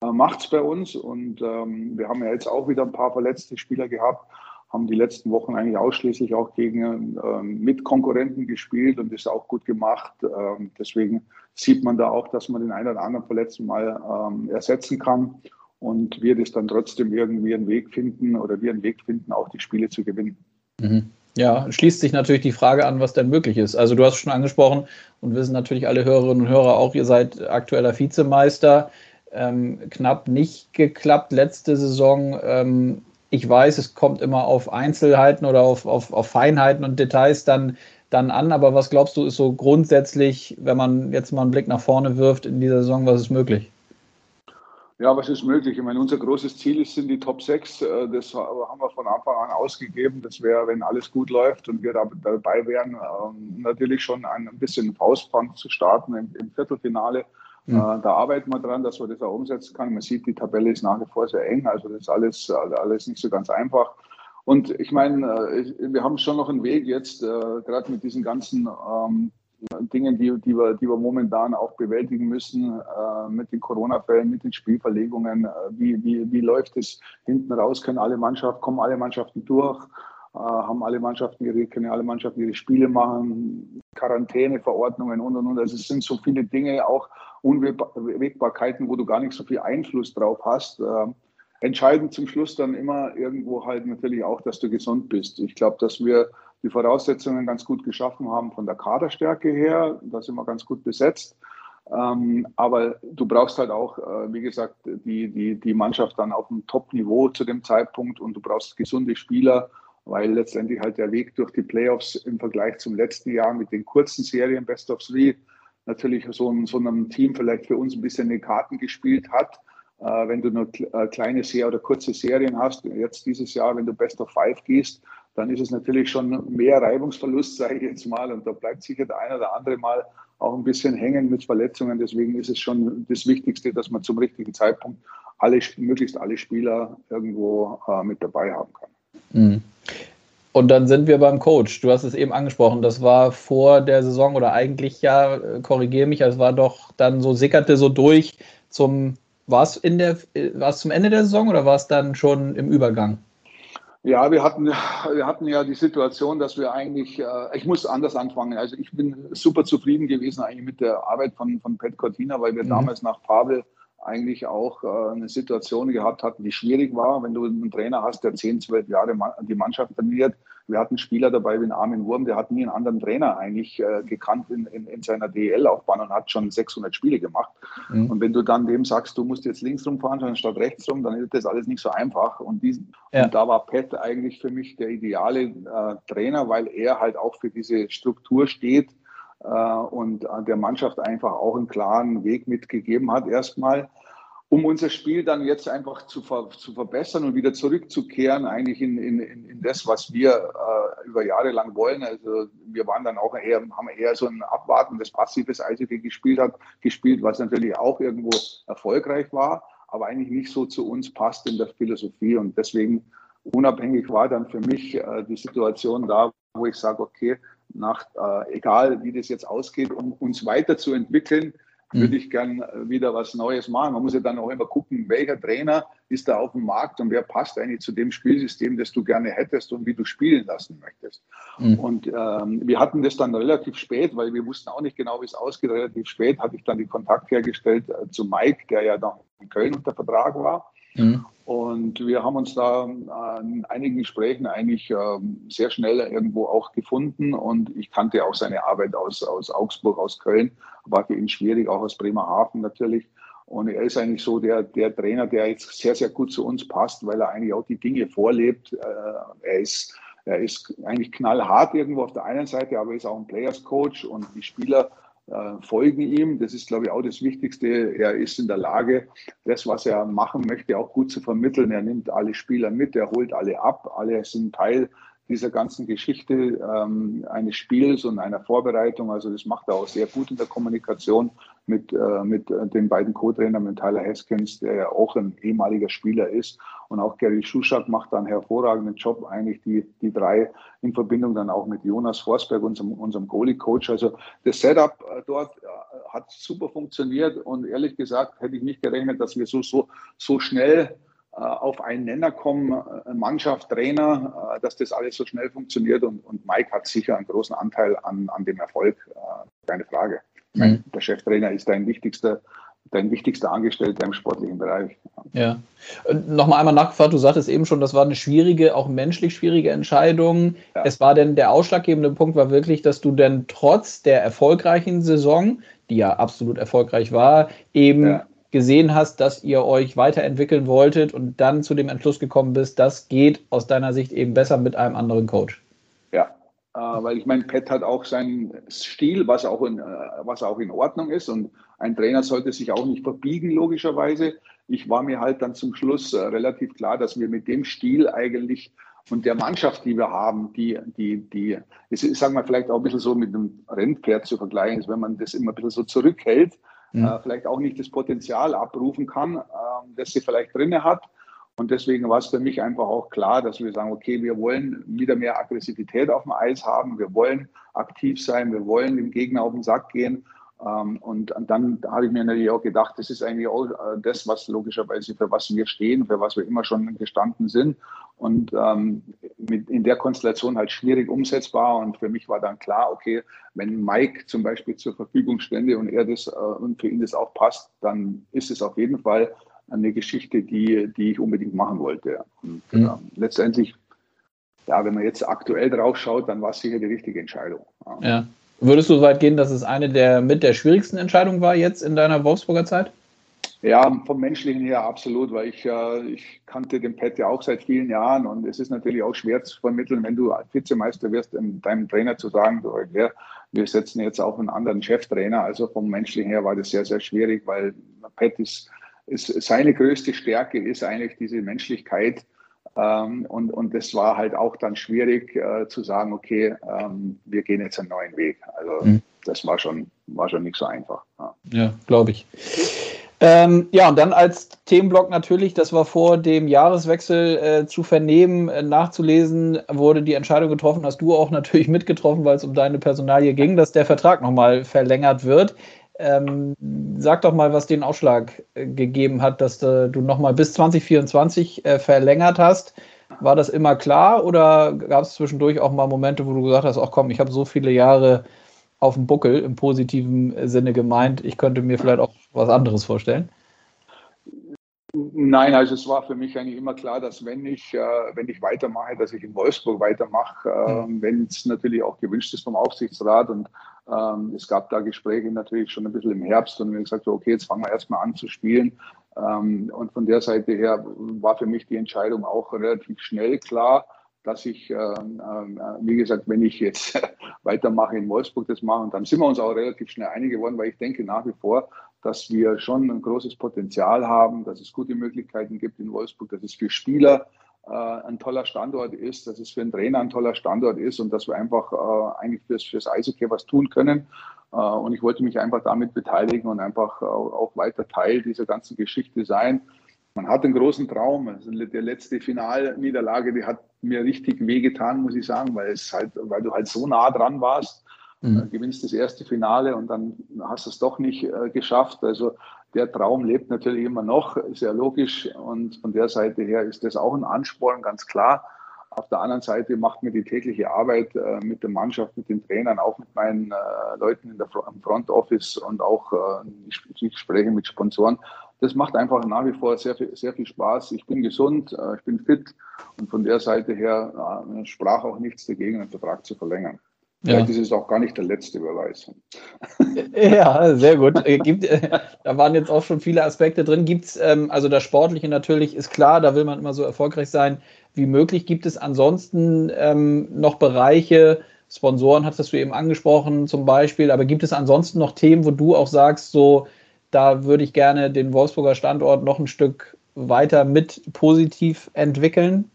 macht es bei uns. Und ähm, wir haben ja jetzt auch wieder ein paar verletzte Spieler gehabt haben die letzten Wochen eigentlich ausschließlich auch gegen ähm, Mitkonkurrenten gespielt und ist auch gut gemacht. Ähm, deswegen sieht man da auch, dass man den einen oder anderen Verletzten mal ähm, ersetzen kann und wir das dann trotzdem irgendwie einen Weg finden oder wir einen Weg finden, auch die Spiele zu gewinnen. Mhm. Ja, schließt sich natürlich die Frage an, was denn möglich ist. Also du hast schon angesprochen und wissen natürlich alle Hörerinnen und Hörer auch, ihr seid aktueller Vizemeister. Ähm, knapp nicht geklappt letzte Saison. Ähm, ich weiß, es kommt immer auf Einzelheiten oder auf, auf, auf Feinheiten und Details dann, dann an, aber was glaubst du, ist so grundsätzlich, wenn man jetzt mal einen Blick nach vorne wirft in dieser Saison, was ist möglich? Ja, was ist möglich? Ich meine, unser großes Ziel sind die Top 6. Äh, das haben wir von Anfang an ausgegeben. Das wäre, wenn alles gut läuft und wir dabei wären, ähm, natürlich schon ein bisschen Faustpfand zu starten im Viertelfinale. Mhm. Äh, da arbeiten wir dran, dass wir das auch umsetzen können. Man sieht, die Tabelle ist nach wie vor sehr eng, also das ist alles, alles nicht so ganz einfach. Und ich meine, äh, wir haben schon noch einen Weg jetzt, äh, gerade mit diesen ganzen ähm, Dingen, die, die, wir, die wir momentan auch bewältigen müssen, mit den Corona-Fällen, mit den Spielverlegungen. Wie, wie, wie läuft es hinten raus? Können alle Mannschaften, kommen alle Mannschaften durch? Haben alle Mannschaften ihre, können alle Mannschaften ihre Spiele machen? Quarantäneverordnungen und und und. Also es sind so viele Dinge, auch Unwägbarkeiten, wo du gar nicht so viel Einfluss drauf hast. Äh, entscheidend zum Schluss dann immer irgendwo halt natürlich auch, dass du gesund bist. Ich glaube, dass wir die Voraussetzungen ganz gut geschaffen haben von der Kaderstärke her. Da sind wir ganz gut besetzt. Ähm, aber du brauchst halt auch, äh, wie gesagt, die, die, die Mannschaft dann auf einem Top-Niveau zu dem Zeitpunkt und du brauchst gesunde Spieler, weil letztendlich halt der Weg durch die Playoffs im Vergleich zum letzten Jahr mit den kurzen Serien Best of Three natürlich so, ein, so einem Team vielleicht für uns ein bisschen die Karten gespielt hat. Äh, wenn du nur äh, kleine Serien oder kurze Serien hast, jetzt dieses Jahr, wenn du Best of Five gehst, dann ist es natürlich schon mehr Reibungsverlust, sage ich jetzt mal. Und da bleibt sicher der eine oder andere mal auch ein bisschen hängen mit Verletzungen. Deswegen ist es schon das Wichtigste, dass man zum richtigen Zeitpunkt alle, möglichst alle Spieler irgendwo äh, mit dabei haben kann. Mhm. Und dann sind wir beim Coach. Du hast es eben angesprochen. Das war vor der Saison oder eigentlich ja, äh, korrigiere mich, es war doch dann so, sickerte so durch zum, war es in der, war es zum Ende der Saison oder war es dann schon im Übergang? Ja, wir hatten, wir hatten ja die Situation, dass wir eigentlich, äh, ich muss anders anfangen. Also ich bin super zufrieden gewesen eigentlich mit der Arbeit von, von Pat Cortina, weil wir mhm. damals nach Pavel eigentlich auch äh, eine Situation gehabt hatten, die schwierig war, wenn du einen Trainer hast, der 10, 12 Jahre die Mannschaft trainiert wir hatten Spieler dabei wie Armin Wurm, der hat nie einen anderen Trainer eigentlich äh, gekannt in, in, in seiner DEL-Laufbahn und hat schon 600 Spiele gemacht. Mhm. Und wenn du dann dem sagst, du musst jetzt links rumfahren anstatt rechts rum, dann ist das alles nicht so einfach. Und, diesen, ja. und da war Pat eigentlich für mich der ideale äh, Trainer, weil er halt auch für diese Struktur steht äh, und äh, der Mannschaft einfach auch einen klaren Weg mitgegeben hat erstmal um unser Spiel dann jetzt einfach zu, ver, zu verbessern und wieder zurückzukehren, eigentlich in, in, in das, was wir äh, über Jahre lang wollen. Also wir waren dann auch eher, haben eher so ein abwartendes, passives Eishockey gespielt hat, gespielt, was natürlich auch irgendwo erfolgreich war, aber eigentlich nicht so zu uns passt in der Philosophie. Und deswegen unabhängig war dann für mich äh, die Situation da, wo ich sage, okay, nach, äh, egal wie das jetzt ausgeht, um uns weiterzuentwickeln. Würde ich gern äh, wieder was Neues machen. Man muss ja dann auch immer gucken, welcher Trainer ist da auf dem Markt und wer passt eigentlich zu dem Spielsystem, das du gerne hättest und wie du spielen lassen möchtest. Mhm. Und ähm, wir hatten das dann relativ spät, weil wir wussten auch nicht genau, wie es ausgeht. Relativ spät hatte ich dann den Kontakt hergestellt äh, zu Mike, der ja noch in Köln unter Vertrag war. Mhm. Und wir haben uns da an einigen Gesprächen eigentlich ähm, sehr schnell irgendwo auch gefunden. Und ich kannte auch seine Arbeit aus, aus Augsburg, aus Köln. War für ihn schwierig, auch aus Bremerhaven natürlich. Und er ist eigentlich so der, der Trainer, der jetzt sehr, sehr gut zu uns passt, weil er eigentlich auch die Dinge vorlebt. Äh, er ist, er ist eigentlich knallhart irgendwo auf der einen Seite, aber er ist auch ein Players Coach und die Spieler folgen ihm. Das ist, glaube ich, auch das Wichtigste. Er ist in der Lage, das, was er machen möchte, auch gut zu vermitteln. Er nimmt alle Spieler mit, er holt alle ab, alle sind Teil dieser ganzen Geschichte ähm, eines Spiels und einer Vorbereitung. Also das macht er auch sehr gut in der Kommunikation mit, äh, mit äh, den beiden Co-Trainern, mit Tyler Haskins, der ja auch ein ehemaliger Spieler ist. Und auch Gary Schuschak macht da einen hervorragenden Job, eigentlich die, die drei in Verbindung dann auch mit Jonas Forsberg, unserem, unserem Goalie-Coach. Also das Setup äh, dort äh, hat super funktioniert und ehrlich gesagt hätte ich nicht gerechnet, dass wir so, so, so schnell auf einen Nenner kommen, äh, Mannschaft, Trainer, äh, dass das alles so schnell funktioniert. Und, und Mike hat sicher einen großen Anteil an, an dem Erfolg, keine Frage. Mhm. Der Cheftrainer ist dein wichtigster, dein wichtigster Angestellter im sportlichen Bereich. Ja. Nochmal einmal nachgefragt, du sagtest eben schon, das war eine schwierige, auch menschlich schwierige Entscheidung. Ja. Es war denn der ausschlaggebende Punkt war wirklich, dass du denn trotz der erfolgreichen Saison, die ja absolut erfolgreich war, eben ja gesehen hast, dass ihr euch weiterentwickeln wolltet und dann zu dem Entschluss gekommen bist, das geht aus deiner Sicht eben besser mit einem anderen Coach. Ja, äh, weil ich meine, Pat hat auch seinen Stil, was auch, in, äh, was auch in Ordnung ist und ein Trainer sollte sich auch nicht verbiegen, logischerweise. Ich war mir halt dann zum Schluss äh, relativ klar, dass wir mit dem Stil eigentlich und der Mannschaft, die wir haben, die, die, die, ist, sagen wir vielleicht auch ein bisschen so mit einem Rennpferd zu vergleichen, ist, wenn man das immer ein bisschen so zurückhält, mhm. äh, vielleicht auch nicht das Potenzial abrufen kann, äh, das sie vielleicht drinne hat. Und deswegen war es für mich einfach auch klar, dass wir sagen, okay, wir wollen wieder mehr Aggressivität auf dem Eis haben, wir wollen aktiv sein, wir wollen dem Gegner auf den Sack gehen. Ähm, und, dann habe ich mir natürlich auch gedacht, das ist eigentlich auch äh, das, was logischerweise für was wir stehen, für was wir immer schon gestanden sind. Und ähm, mit, in der Konstellation halt schwierig umsetzbar. Und für mich war dann klar, okay, wenn Mike zum Beispiel zur Verfügung stände und er das äh, und für ihn das auch passt, dann ist es auf jeden Fall eine Geschichte, die, die ich unbedingt machen wollte. Und mhm. äh, letztendlich, ja, wenn man jetzt aktuell drauf schaut, dann war es sicher die richtige Entscheidung. Ja. Würdest du so weit gehen, dass es eine der mit der schwierigsten Entscheidungen war jetzt in deiner Wolfsburger Zeit? Ja, vom Menschlichen her absolut, weil ich, äh, ich kannte den Pet ja auch seit vielen Jahren und es ist natürlich auch schwer zu vermitteln, wenn du Vizemeister wirst, deinem Trainer zu sagen, du, ja, wir setzen jetzt auch einen anderen Cheftrainer. Also vom Menschlichen her war das sehr, sehr schwierig, weil Pet ist, ist seine größte Stärke ist eigentlich diese Menschlichkeit ähm, und, und das war halt auch dann schwierig äh, zu sagen, okay, ähm, wir gehen jetzt einen neuen Weg. Also mhm. das war schon, war schon nicht so einfach. Ja, ja glaube ich. Ähm, ja, und dann als Themenblock natürlich, das war vor dem Jahreswechsel äh, zu vernehmen, äh, nachzulesen, wurde die Entscheidung getroffen, hast du auch natürlich mitgetroffen, weil es um deine Personalie ging, dass der Vertrag nochmal verlängert wird. Ähm, sag doch mal, was den Ausschlag äh, gegeben hat, dass äh, du nochmal bis 2024 äh, verlängert hast. War das immer klar oder gab es zwischendurch auch mal Momente, wo du gesagt hast, ach komm, ich habe so viele Jahre auf dem Buckel im positiven Sinne gemeint. Ich könnte mir vielleicht auch was anderes vorstellen. Nein, also es war für mich eigentlich immer klar, dass wenn ich, äh, wenn ich weitermache, dass ich in Wolfsburg weitermache, äh, mhm. wenn es natürlich auch gewünscht ist vom Aufsichtsrat und ähm, es gab da Gespräche natürlich schon ein bisschen im Herbst und wir haben gesagt, okay, jetzt fangen wir erstmal an zu spielen. Ähm, und von der Seite her war für mich die Entscheidung auch relativ schnell klar dass ich, ähm, äh, wie gesagt, wenn ich jetzt weitermache in Wolfsburg das mache, und dann sind wir uns auch relativ schnell einig geworden, weil ich denke nach wie vor, dass wir schon ein großes Potenzial haben, dass es gute Möglichkeiten gibt in Wolfsburg, dass es für Spieler äh, ein toller Standort ist, dass es für einen Trainer ein toller Standort ist und dass wir einfach äh, eigentlich fürs, fürs Eishockey was tun können. Äh, und ich wollte mich einfach damit beteiligen und einfach auch, auch weiter Teil dieser ganzen Geschichte sein man hat einen großen Traum. Also die letzte Finalniederlage, die hat mir richtig wehgetan, muss ich sagen, weil es halt, weil du halt so nah dran warst. Mhm. Gewinnst das erste Finale und dann hast du es doch nicht äh, geschafft. Also der Traum lebt natürlich immer noch, ist ja logisch. Und von der Seite her ist das auch ein Ansporn, ganz klar. Auf der anderen Seite macht mir die tägliche Arbeit äh, mit der Mannschaft, mit den Trainern, auch mit meinen äh, Leuten in der, im Front Office und auch äh, die Gespräche mit Sponsoren, das macht einfach nach wie vor sehr viel, sehr viel Spaß. Ich bin gesund, äh, ich bin fit und von der Seite her äh, sprach auch nichts dagegen, einen Vertrag zu verlängern. Ja. Vielleicht ist es auch gar nicht der letzte, wer weiß. Ja, sehr gut. Äh, gibt, da waren jetzt auch schon viele Aspekte drin. Gibt es, ähm, also das Sportliche natürlich ist klar, da will man immer so erfolgreich sein wie möglich. Gibt es ansonsten ähm, noch Bereiche, Sponsoren hattest du eben angesprochen zum Beispiel, aber gibt es ansonsten noch Themen, wo du auch sagst, so, da würde ich gerne den Wolfsburger Standort noch ein Stück weiter mit positiv entwickeln.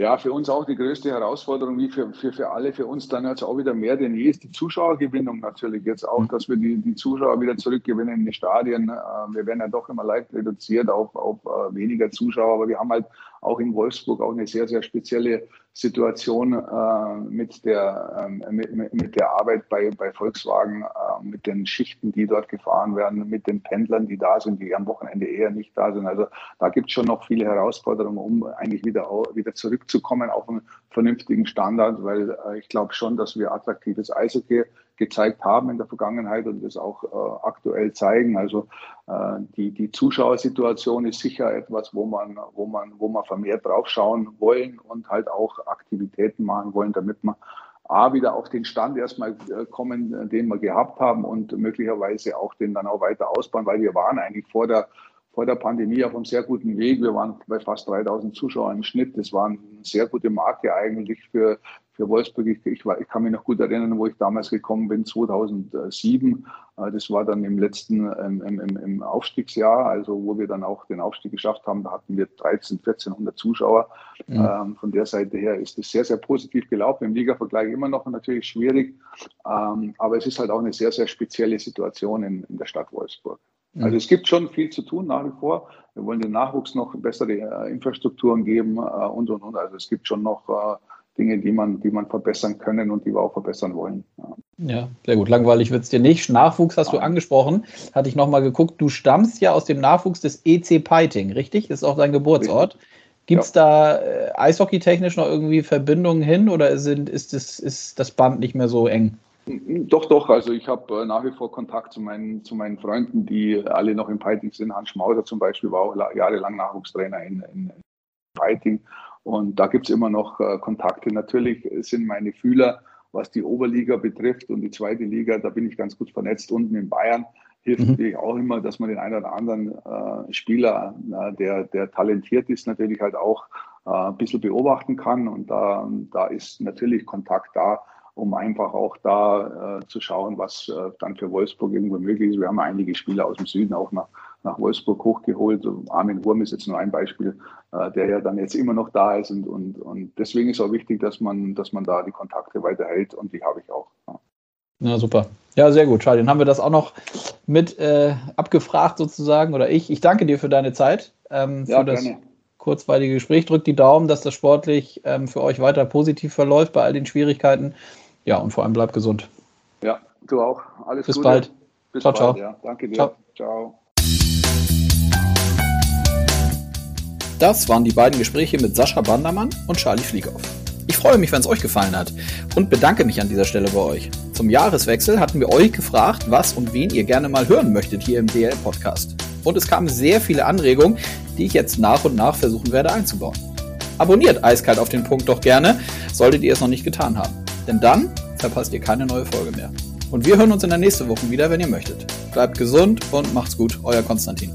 Ja, für uns auch die größte Herausforderung, wie für, für, für alle, für uns dann jetzt auch wieder mehr denn je, ist die Zuschauergewinnung natürlich jetzt auch, dass wir die, die Zuschauer wieder zurückgewinnen in die Stadien. Äh, wir werden ja doch immer leicht reduziert auf, auf äh, weniger Zuschauer, aber wir haben halt auch in Wolfsburg auch eine sehr, sehr spezielle Situation äh, mit, der, ähm, mit, mit der Arbeit bei, bei Volkswagen, äh, mit den Schichten, die dort gefahren werden, mit den Pendlern, die da sind, die am Wochenende eher nicht da sind. Also da gibt es schon noch viele Herausforderungen, um eigentlich wieder, wieder zurückzukommen auf einen vernünftigen Standard, weil äh, ich glaube schon, dass wir attraktives Eishockey gezeigt haben in der Vergangenheit und das auch äh, aktuell zeigen. Also äh, die, die Zuschauersituation ist sicher etwas, wo man, wo man, wo man vermehrt draufschauen wollen und halt auch Aktivitäten machen wollen, damit man A, wieder auf den Stand erstmal äh, kommen, den wir gehabt haben und möglicherweise auch den dann auch weiter ausbauen, weil wir waren eigentlich vor der vor der Pandemie auf einem sehr guten Weg. Wir waren bei fast 3000 Zuschauern im Schnitt. Das war eine sehr gute Marke eigentlich für, für Wolfsburg. Ich, ich, ich, kann mich noch gut erinnern, wo ich damals gekommen bin, 2007. Äh, das war dann im letzten, im, im, im Aufstiegsjahr, also wo wir dann auch den Aufstieg geschafft haben. Da hatten wir 13, 1400 Zuschauer. Mhm. Ähm, von der Seite her ist es sehr, sehr positiv gelaufen. Im Liga-Vergleich immer noch natürlich schwierig. Ähm, aber es ist halt auch eine sehr, sehr spezielle Situation in, in der Stadt Wolfsburg. Mhm. Also es gibt schon viel zu tun nach wie vor. Wir wollen den Nachwuchs noch bessere äh, Infrastrukturen geben äh, und und und. Also es gibt schon noch äh, Dinge, die man, die man verbessern können und die wir auch verbessern wollen. Ja, ja sehr gut. Langweilig wird es dir nicht. Nachwuchs hast ja. du angesprochen. Hatte ich nochmal geguckt. Du stammst ja aus dem Nachwuchs des EC Peiting, richtig? Das ist auch dein Geburtsort. Gibt es ja. da äh, eishockeytechnisch noch irgendwie Verbindungen hin oder sind, ist, das, ist das Band nicht mehr so eng? Doch, doch. Also ich habe äh, nach wie vor Kontakt zu meinen, zu meinen Freunden, die alle noch im Fighting sind. Hans Schmauser zum Beispiel war auch jahrelang Nachwuchstrainer in, in Fighting. Und da gibt es immer noch äh, Kontakte. Natürlich sind meine Fühler, was die Oberliga betrifft und die zweite Liga, da bin ich ganz gut vernetzt. Unten in Bayern hilft mhm. natürlich auch immer, dass man den einen oder anderen äh, Spieler, äh, der, der talentiert ist, natürlich halt auch äh, ein bisschen beobachten kann. Und da, da ist natürlich Kontakt da um einfach auch da äh, zu schauen, was äh, dann für Wolfsburg irgendwo möglich ist. Wir haben einige Spieler aus dem Süden auch nach, nach Wolfsburg hochgeholt. Armin Wurm ist jetzt nur ein Beispiel, äh, der ja dann jetzt immer noch da ist. Und, und, und deswegen ist auch wichtig, dass man, dass man da die Kontakte weiterhält und die habe ich auch. Ja. Na super. Ja, sehr gut, Charlie. Dann haben wir das auch noch mit äh, abgefragt sozusagen oder ich. Ich danke dir für deine Zeit, ähm, für ja, das gerne. kurzweilige Gespräch. Drückt die Daumen, dass das sportlich ähm, für euch weiter positiv verläuft bei all den Schwierigkeiten. Ja, und vor allem bleibt gesund. Ja, du auch. Alles Bis Gute. bald. Bis ciao, bald, ciao. Ja. Danke dir. Ciao. ciao. Das waren die beiden Gespräche mit Sascha Bandermann und Charlie Fliegauf. Ich freue mich, wenn es euch gefallen hat und bedanke mich an dieser Stelle bei euch. Zum Jahreswechsel hatten wir euch gefragt, was und wen ihr gerne mal hören möchtet hier im DL-Podcast. Und es kamen sehr viele Anregungen, die ich jetzt nach und nach versuchen werde einzubauen. Abonniert eiskalt auf den Punkt doch gerne, solltet ihr es noch nicht getan haben. Denn dann verpasst ihr keine neue Folge mehr. Und wir hören uns in der nächsten Woche wieder, wenn ihr möchtet. Bleibt gesund und macht's gut, euer Konstantin.